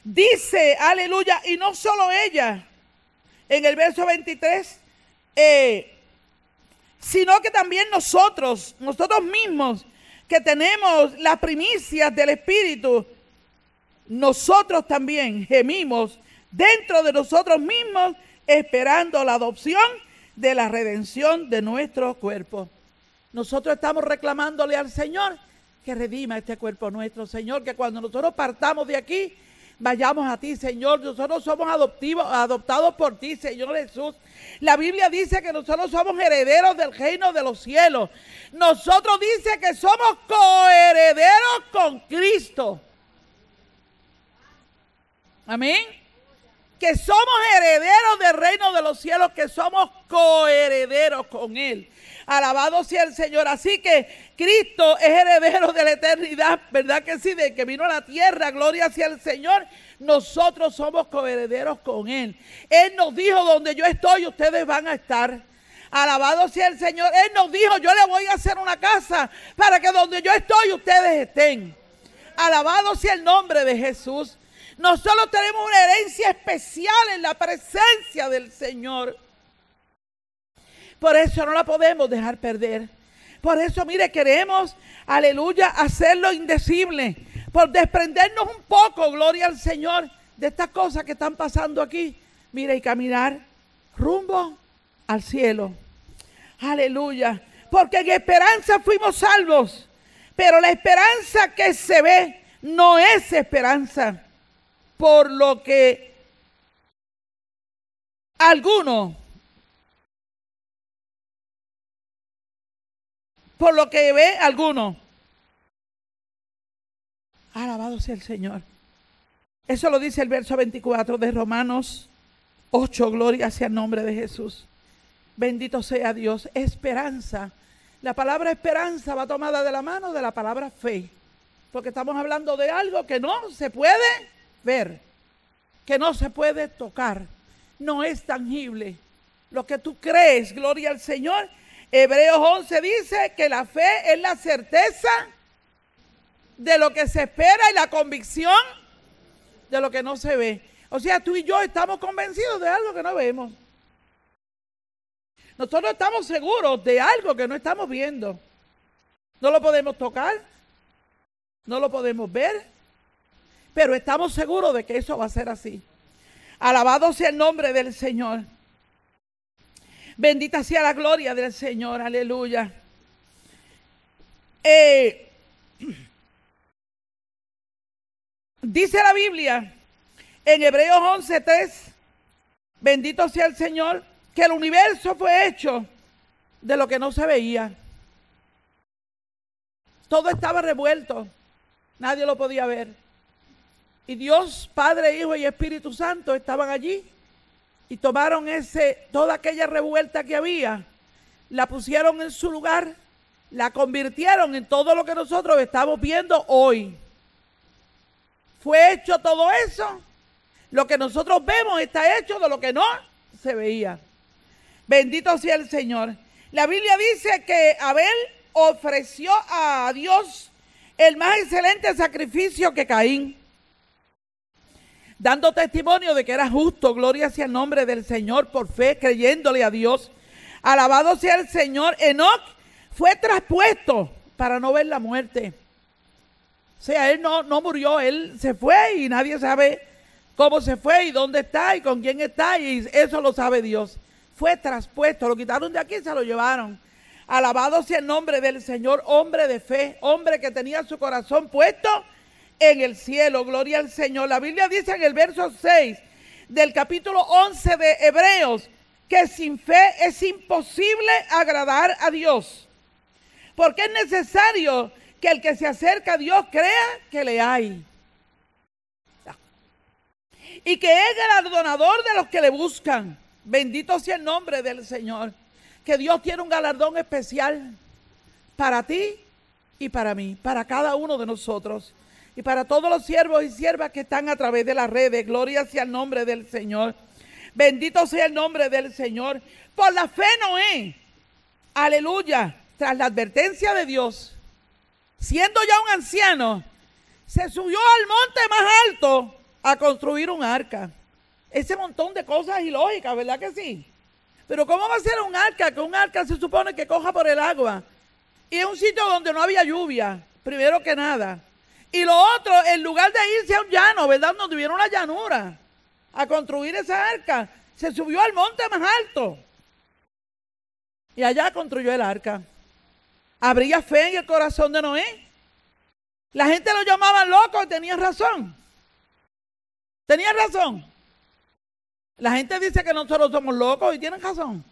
Dice, aleluya, y no solo ella, en el verso 23, eh, sino que también nosotros, nosotros mismos, que tenemos las primicias del Espíritu, nosotros también gemimos dentro de nosotros mismos, esperando la adopción de la redención de nuestro cuerpo. Nosotros estamos reclamándole al Señor que redima este cuerpo nuestro, Señor, que cuando nosotros partamos de aquí, vayamos a ti, Señor. Nosotros somos adoptivos, adoptados por ti, Señor Jesús. La Biblia dice que nosotros somos herederos del reino de los cielos. Nosotros dice que somos coherederos con Cristo. Amén. Que somos herederos del reino de los cielos, que somos coherederos con Él. Alabado sea el Señor. Así que Cristo es heredero de la eternidad, ¿verdad que sí? De que vino a la tierra, gloria sea el Señor. Nosotros somos coherederos con Él. Él nos dijo, donde yo estoy, ustedes van a estar. Alabado sea el Señor. Él nos dijo, yo le voy a hacer una casa para que donde yo estoy, ustedes estén. Alabado sea el nombre de Jesús. Nosotros tenemos una herencia especial en la presencia del Señor. Por eso no la podemos dejar perder. Por eso, mire, queremos, aleluya, hacerlo indecible. Por desprendernos un poco, gloria al Señor, de estas cosas que están pasando aquí. Mire, y caminar rumbo al cielo. Aleluya. Porque en esperanza fuimos salvos. Pero la esperanza que se ve no es esperanza. Por lo que algunos por lo que ve alguno. Alabado sea el Señor. Eso lo dice el verso 24 de Romanos 8. Gloria sea el nombre de Jesús. Bendito sea Dios. Esperanza. La palabra esperanza va tomada de la mano de la palabra fe. Porque estamos hablando de algo que no se puede ver, que no se puede tocar, no es tangible. Lo que tú crees, gloria al Señor, Hebreos 11 dice que la fe es la certeza de lo que se espera y la convicción de lo que no se ve. O sea, tú y yo estamos convencidos de algo que no vemos. Nosotros estamos seguros de algo que no estamos viendo. No lo podemos tocar, no lo podemos ver, pero estamos seguros de que eso va a ser así. Alabado sea el nombre del Señor. Bendita sea la gloria del Señor, aleluya. Eh, dice la Biblia en Hebreos 11:3, bendito sea el Señor, que el universo fue hecho de lo que no se veía. Todo estaba revuelto, nadie lo podía ver. Y Dios, Padre, Hijo y Espíritu Santo estaban allí y tomaron ese toda aquella revuelta que había, la pusieron en su lugar, la convirtieron en todo lo que nosotros estamos viendo hoy. Fue hecho todo eso. Lo que nosotros vemos está hecho de lo que no se veía. Bendito sea el Señor. La Biblia dice que Abel ofreció a Dios el más excelente sacrificio que Caín, dando testimonio de que era justo, gloria sea el nombre del Señor por fe, creyéndole a Dios. Alabado sea el Señor. Enoch fue traspuesto para no ver la muerte. O sea, él no, no murió, él se fue y nadie sabe cómo se fue y dónde está y con quién está y eso lo sabe Dios fue traspuesto, lo quitaron de aquí y se lo llevaron. Alabado sea el nombre del Señor, hombre de fe, hombre que tenía su corazón puesto en el cielo. Gloria al Señor. La Biblia dice en el verso 6 del capítulo 11 de Hebreos que sin fe es imposible agradar a Dios. Porque es necesario que el que se acerca a Dios crea que le hay. Y que es galardonador de los que le buscan. Bendito sea el nombre del Señor. Que Dios tiene un galardón especial para ti y para mí, para cada uno de nosotros. Y para todos los siervos y siervas que están a través de las redes. Gloria sea el nombre del Señor. Bendito sea el nombre del Señor. Por la fe Noé. Aleluya. Tras la advertencia de Dios, siendo ya un anciano, se subió al monte más alto a construir un arca ese montón de cosas ilógicas, ¿verdad que sí? Pero ¿cómo va a ser un arca? Que un arca se supone que coja por el agua. Y es un sitio donde no había lluvia, primero que nada. Y lo otro, en lugar de irse a un llano, ¿verdad? Donde hubiera una llanura a construir esa arca, se subió al monte más alto. Y allá construyó el arca. ¿Habría fe en el corazón de Noé? La gente lo llamaba loco y tenía razón. Tenía razón. La gente dice que nosotros somos locos y tienen razón.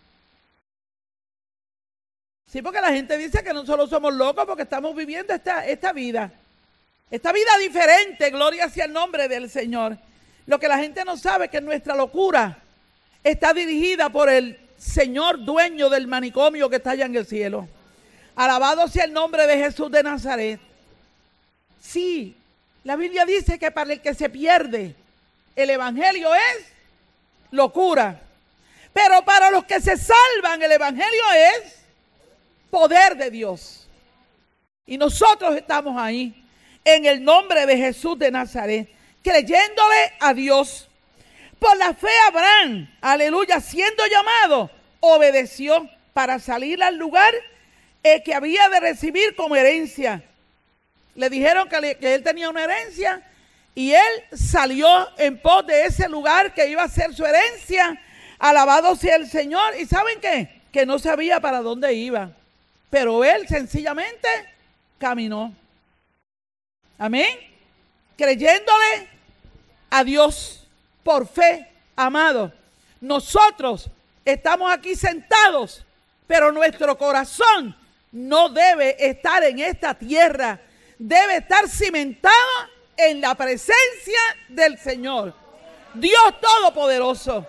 Sí, porque la gente dice que nosotros somos locos porque estamos viviendo esta, esta vida. Esta vida diferente, gloria hacia el nombre del Señor. Lo que la gente no sabe es que nuestra locura está dirigida por el Señor dueño del manicomio que está allá en el cielo. Alabado sea el nombre de Jesús de Nazaret. Sí, la Biblia dice que para el que se pierde, el Evangelio es locura. Pero para los que se salvan, el Evangelio es poder de Dios. Y nosotros estamos ahí, en el nombre de Jesús de Nazaret, creyéndole a Dios. Por la fe Abraham, aleluya, siendo llamado, obedeció para salir al lugar eh, que había de recibir como herencia. Le dijeron que, él tenía una herencia y él salió en pos de ese lugar que iba a ser su herencia. Alabado sea el Señor. ¿Y saben? Que no sabía para dónde iba. Pero él sencillamente caminó. Amén. Creyéndole a Dios por fe, amado. Nosotros estamos aquí sentados, pero nuestro corazón no debe estar en esta tierra. Debe estar cimentado en la presencia del Señor. Dios Todopoderoso.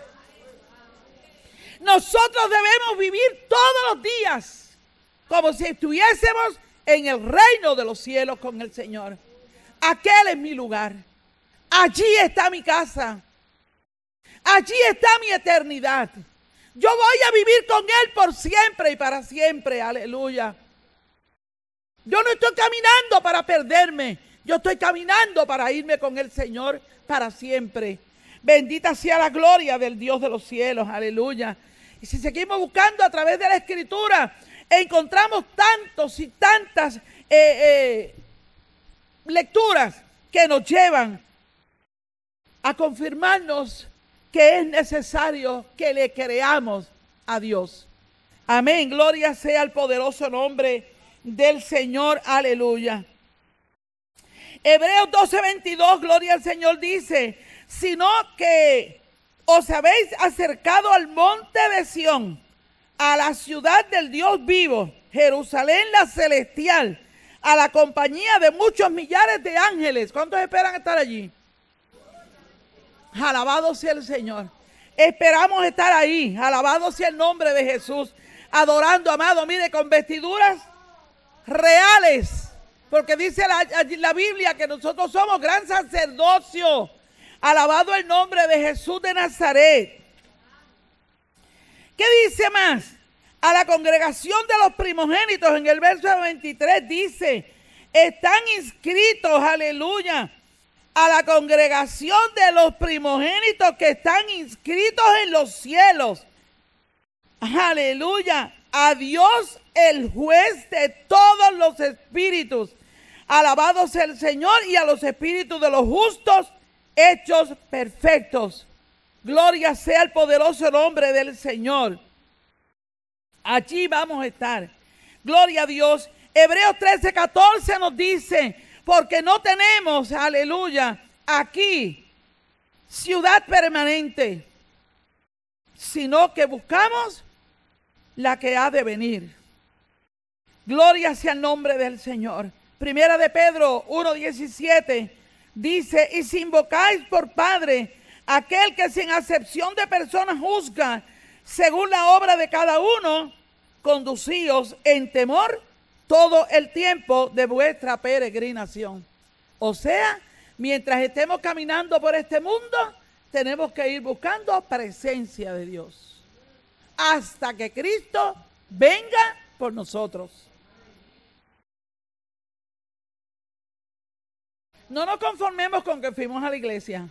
Nosotros debemos vivir todos los días como si estuviésemos en el reino de los cielos con el Señor. Aquel es mi lugar. Allí está mi casa. Allí está mi eternidad. Yo voy a vivir con Él por siempre y para siempre. Aleluya. Yo no estoy caminando para perderme. Yo estoy caminando para irme con el Señor para siempre. Bendita sea la gloria del Dios de los cielos. Aleluya. Y si seguimos buscando a través de la escritura, encontramos tantos y tantas eh, eh, lecturas que nos llevan a confirmarnos que es necesario que le creamos a Dios. Amén. Gloria sea al poderoso nombre del Señor. Aleluya. Hebreos 12:22, gloria al Señor, dice, sino que os habéis acercado al monte de Sión, a la ciudad del Dios vivo, Jerusalén la celestial, a la compañía de muchos millares de ángeles. ¿Cuántos esperan estar allí? Alabado sea el Señor. Esperamos estar ahí. Alabado sea el nombre de Jesús. Adorando, amado, mire, con vestiduras reales. Porque dice la, la Biblia que nosotros somos gran sacerdocio. Alabado el nombre de Jesús de Nazaret. ¿Qué dice más? A la congregación de los primogénitos en el verso 23 dice, están inscritos, aleluya, a la congregación de los primogénitos que están inscritos en los cielos. Aleluya. A Dios el juez de todos los espíritus. Alabado sea el Señor y a los espíritus de los justos hechos perfectos. Gloria sea el poderoso nombre del Señor. Allí vamos a estar. Gloria a Dios. Hebreos 13, 14 nos dice, porque no tenemos, aleluya, aquí ciudad permanente, sino que buscamos la que ha de venir. Gloria sea el nombre del Señor. Primera de Pedro 1.17 dice, y si invocáis por Padre aquel que sin acepción de personas juzga según la obra de cada uno, conducíos en temor todo el tiempo de vuestra peregrinación. O sea, mientras estemos caminando por este mundo, tenemos que ir buscando presencia de Dios. Hasta que Cristo venga por nosotros. No nos conformemos con que fuimos a la iglesia.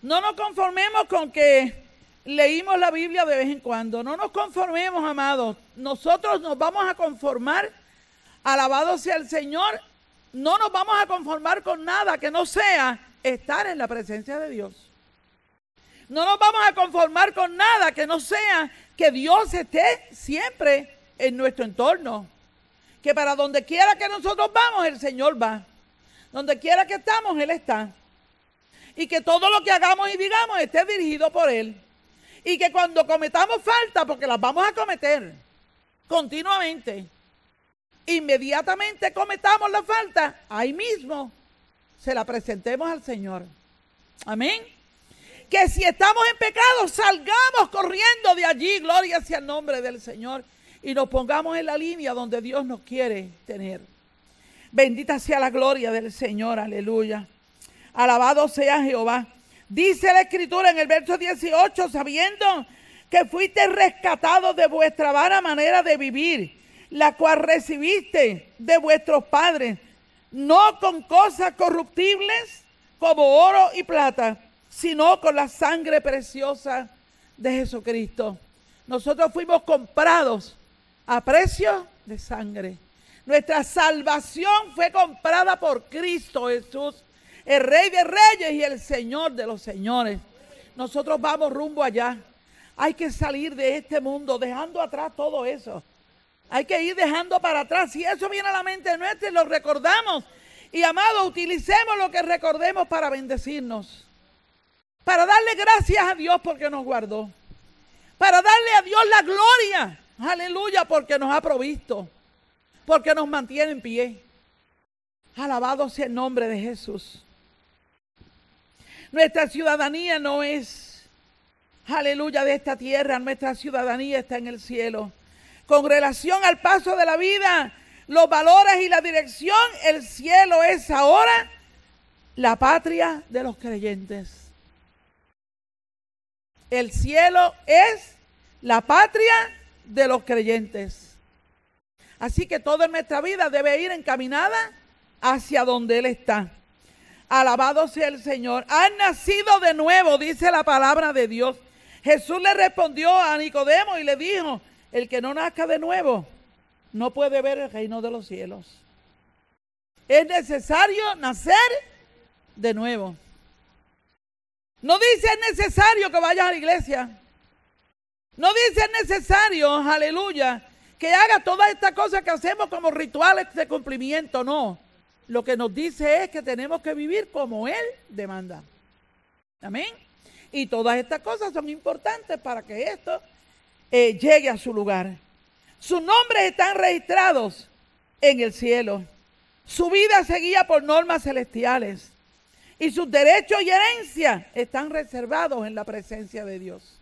No nos conformemos con que leímos la Biblia de vez en cuando. No nos conformemos, amados. Nosotros nos vamos a conformar Alabado sea el Señor. No nos vamos a conformar con nada que no sea estar en la presencia de Dios. No nos vamos a conformar con nada que no sea que Dios esté siempre en nuestro entorno. Que para donde quiera que nosotros vamos, el Señor va. Donde quiera que estamos, Él está. Y que todo lo que hagamos y digamos esté dirigido por Él. Y que cuando cometamos falta, porque las vamos a cometer continuamente, inmediatamente cometamos la falta, ahí mismo se la presentemos al Señor. Amén. Que si estamos en pecado, salgamos corriendo de allí, gloria sea el nombre del Señor, y nos pongamos en la línea donde Dios nos quiere tener. Bendita sea la gloria del Señor, aleluya. Alabado sea Jehová. Dice la escritura en el verso 18, sabiendo que fuiste rescatados de vuestra vana manera de vivir la cual recibiste de vuestros padres, no con cosas corruptibles como oro y plata, sino con la sangre preciosa de Jesucristo. Nosotros fuimos comprados a precio de sangre. Nuestra salvación fue comprada por Cristo Jesús, el Rey de Reyes y el Señor de los Señores. Nosotros vamos rumbo allá. Hay que salir de este mundo dejando atrás todo eso. Hay que ir dejando para atrás. Si eso viene a la mente nuestra lo recordamos. Y amado, utilicemos lo que recordemos para bendecirnos. Para darle gracias a Dios porque nos guardó. Para darle a Dios la gloria. Aleluya, porque nos ha provisto. Porque nos mantiene en pie. Alabado sea el nombre de Jesús. Nuestra ciudadanía no es, aleluya, de esta tierra. Nuestra ciudadanía está en el cielo con relación al paso de la vida, los valores y la dirección, el cielo es ahora la patria de los creyentes. El cielo es la patria de los creyentes. Así que toda nuestra vida debe ir encaminada hacia donde Él está. Alabado sea el Señor. Han nacido de nuevo, dice la palabra de Dios. Jesús le respondió a Nicodemo y le dijo, el que no nazca de nuevo no puede ver el reino de los cielos. Es necesario nacer de nuevo. No dice es necesario que vayas a la iglesia. No dice es necesario, aleluya, que haga todas estas cosas que hacemos como rituales de cumplimiento, no. Lo que nos dice es que tenemos que vivir como Él demanda. Amén. Y todas estas cosas son importantes para que esto eh, llegue a su lugar. Sus nombres están registrados en el cielo. Su vida seguía por normas celestiales. Y sus derechos y herencia están reservados en la presencia de Dios.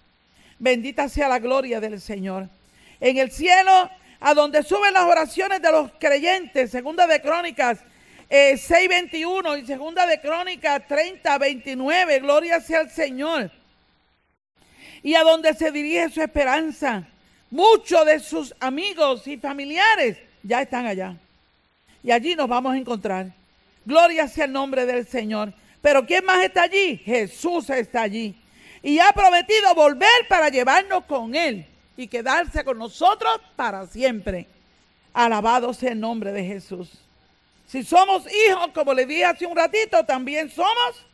Bendita sea la gloria del Señor. En el cielo, a donde suben las oraciones de los creyentes, segunda de Crónicas 6:21 eh, y segunda de Crónicas 30:29, gloria sea al Señor. Y a donde se dirige su esperanza, muchos de sus amigos y familiares ya están allá. Y allí nos vamos a encontrar. Gloria sea el nombre del Señor. Pero ¿quién más está allí? Jesús está allí. Y ha prometido volver para llevarnos con Él y quedarse con nosotros para siempre. Alabado sea el nombre de Jesús. Si somos hijos, como le dije hace un ratito, también somos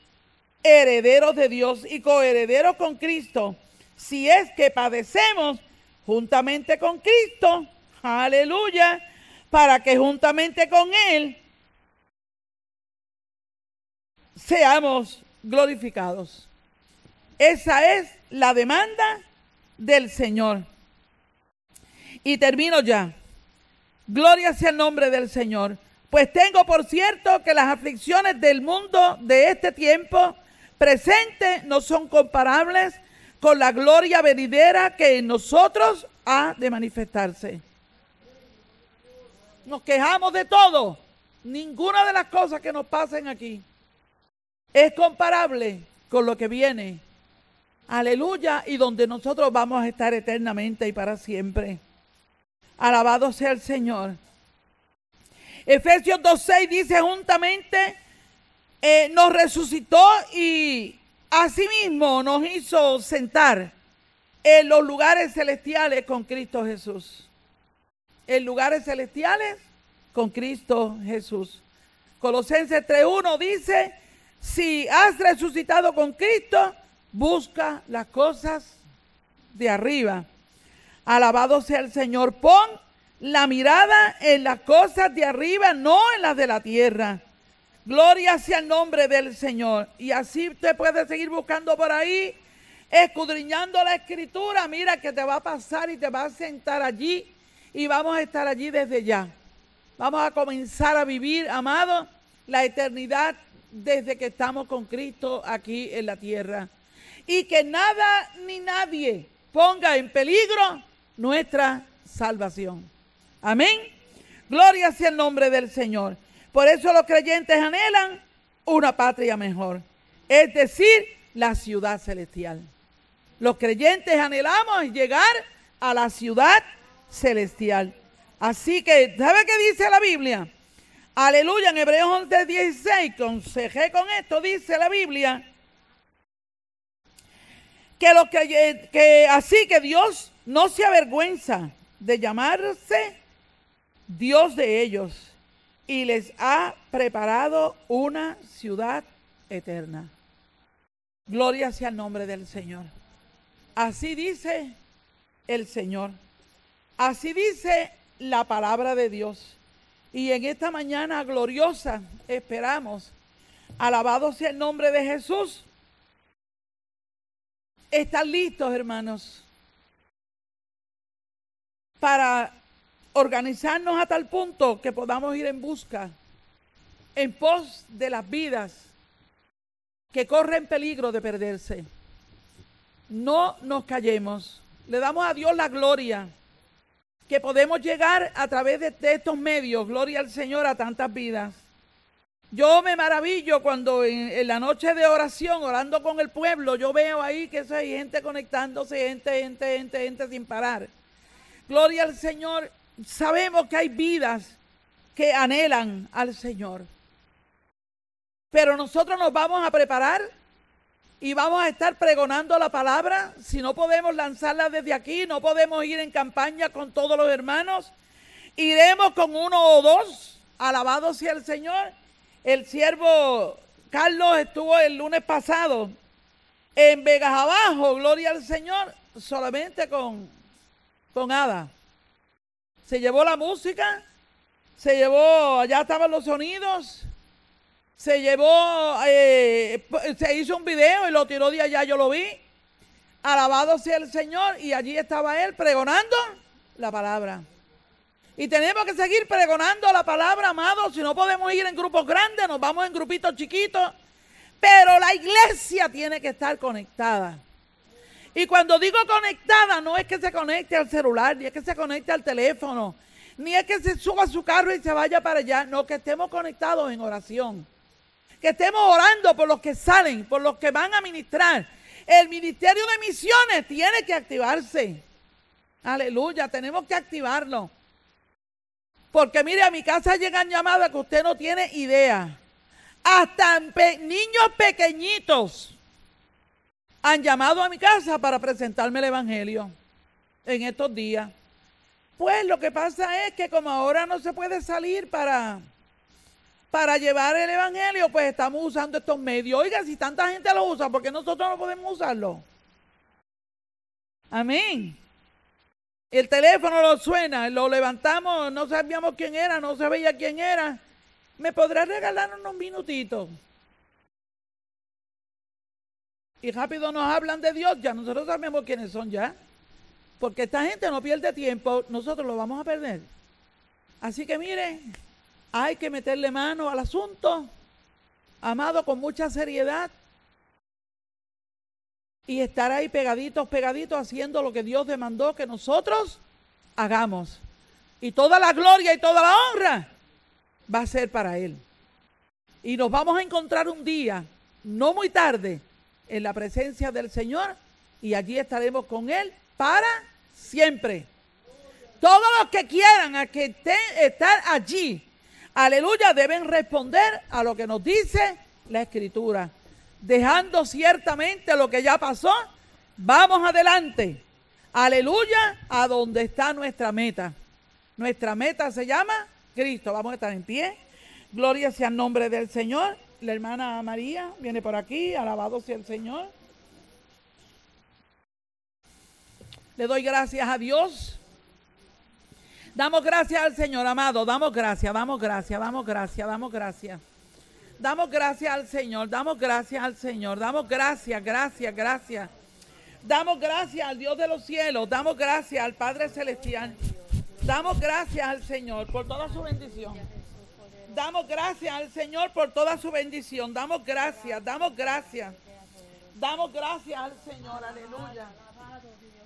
herederos de Dios y coherederos con Cristo. Si es que padecemos juntamente con Cristo, aleluya, para que juntamente con Él seamos glorificados. Esa es la demanda del Señor. Y termino ya. Gloria sea el nombre del Señor. Pues tengo por cierto que las aflicciones del mundo de este tiempo presente no son comparables con la gloria venidera que en nosotros ha de manifestarse. Nos quejamos de todo. Ninguna de las cosas que nos pasen aquí es comparable con lo que viene. Aleluya. Y donde nosotros vamos a estar eternamente y para siempre. Alabado sea el Señor. Efesios 2.6 dice juntamente, eh, nos resucitó y asimismo nos hizo sentar en los lugares celestiales con Cristo Jesús. En lugares celestiales con Cristo Jesús. Colosenses 3.1 dice, si has resucitado con Cristo, busca las cosas de arriba. Alabado sea el Señor. Pon la mirada en las cosas de arriba, no en las de la tierra. Gloria sea el nombre del Señor. Y así usted puede seguir buscando por ahí, escudriñando la escritura. Mira que te va a pasar y te va a sentar allí. Y vamos a estar allí desde ya. Vamos a comenzar a vivir, amado, la eternidad desde que estamos con Cristo aquí en la tierra. Y que nada ni nadie ponga en peligro nuestra salvación. Amén. Gloria sea el nombre del Señor. Por eso los creyentes anhelan una patria mejor, es decir, la ciudad celestial. Los creyentes anhelamos llegar a la ciudad celestial. Así que, ¿sabe qué dice la Biblia? Aleluya, en Hebreos 11, 16, consejé con esto, dice la Biblia, que, lo que, que así que Dios no se avergüenza de llamarse Dios de ellos y les ha preparado una ciudad eterna. Gloria sea el nombre del Señor. Así dice el Señor. Así dice la palabra de Dios. Y en esta mañana gloriosa esperamos, alabado sea el nombre de Jesús. Están listos, hermanos, para organizarnos a tal punto que podamos ir en busca, en pos de las vidas que corren peligro de perderse. No nos callemos. Le damos a Dios la gloria que podemos llegar a través de, estos medios, gloria al Señor, a tantas vidas. Yo me maravillo cuando en, la noche de oración, orando con el pueblo, yo veo ahí que hay gente conectándose, gente, gente, gente, gente sin parar. Gloria al Señor. Sabemos que hay vidas que anhelan al Señor. Pero nosotros nos vamos a preparar y vamos a estar pregonando la palabra. Si no podemos lanzarla desde aquí, no podemos ir en campaña con todos los hermanos. Iremos con uno o dos. Alabado sea el Señor. El siervo Carlos estuvo el lunes pasado en Vegas Abajo, gloria al Señor, solamente con, con Ada. Se llevó la música, se llevó, allá estaban los sonidos, se llevó, eh, se hizo un video y lo tiró de allá, yo lo vi. Alabado sea el Señor y allí estaba él pregonando la palabra. Y tenemos que seguir pregonando la palabra, amados. Si no podemos ir en grupos grandes, nos vamos en grupitos chiquitos. Pero la iglesia tiene que estar conectada. Y cuando digo conectada, no es que se conecte al celular, ni es que se conecte al teléfono, ni es que se suba a su carro y se vaya para allá. No, que estemos conectados en oración. Que estemos orando por los que salen, por los que van a ministrar. El ministerio de misiones tiene que activarse. Aleluya, tenemos que activarlo. Porque mire, a mi casa llegan llamadas que usted no tiene idea. Hasta niños pequeñitos han llamado a mi casa para presentarme el Evangelio en estos días. Pues lo que pasa es que como ahora no se puede salir para, para llevar el Evangelio, pues estamos usando estos medios. Oiga, si tanta gente lo usa, ¿por qué nosotros no podemos usarlo? Amén. El teléfono lo suena, lo levantamos, no sabíamos quién era, no sabía quién era. ¿Me podrá regalar unos minutitos? Y rápido nos hablan de Dios, ya nosotros sabemos quiénes son ya. Porque esta gente no pierde tiempo, nosotros lo vamos a perder. Así que mire, hay que meterle mano al asunto, amado, con mucha seriedad. Y estar ahí pegaditos, pegaditos, haciendo lo que Dios demandó que nosotros hagamos. Y toda la gloria y toda la honra va a ser para Él. Y nos vamos a encontrar un día, no muy tarde, en la presencia del Señor y allí estaremos con Él para siempre. Todos los que quieran a que estén, estar allí, aleluya, deben responder a lo que nos dice la Escritura. Dejando ciertamente lo que ya pasó, vamos adelante. Aleluya, a donde está nuestra meta. Nuestra meta se llama Cristo. Vamos a estar en pie. Gloria sea el nombre del Señor. La hermana María viene por aquí. Alabado sea el Señor. Le doy gracias a Dios. Damos gracias al Señor, amado. Damos gracias, damos gracias, damos gracias, damos gracias. Damos gracias al Señor, damos gracias al Señor, damos gracias, gracias, gracias. Damos gracias al Dios de los cielos, damos gracias al Padre Celestial. Damos gracias al Señor por toda su bendición. Damos gracias al Señor por toda su bendición. Damos gracias, damos gracias. Damos gracias al Señor, aleluya.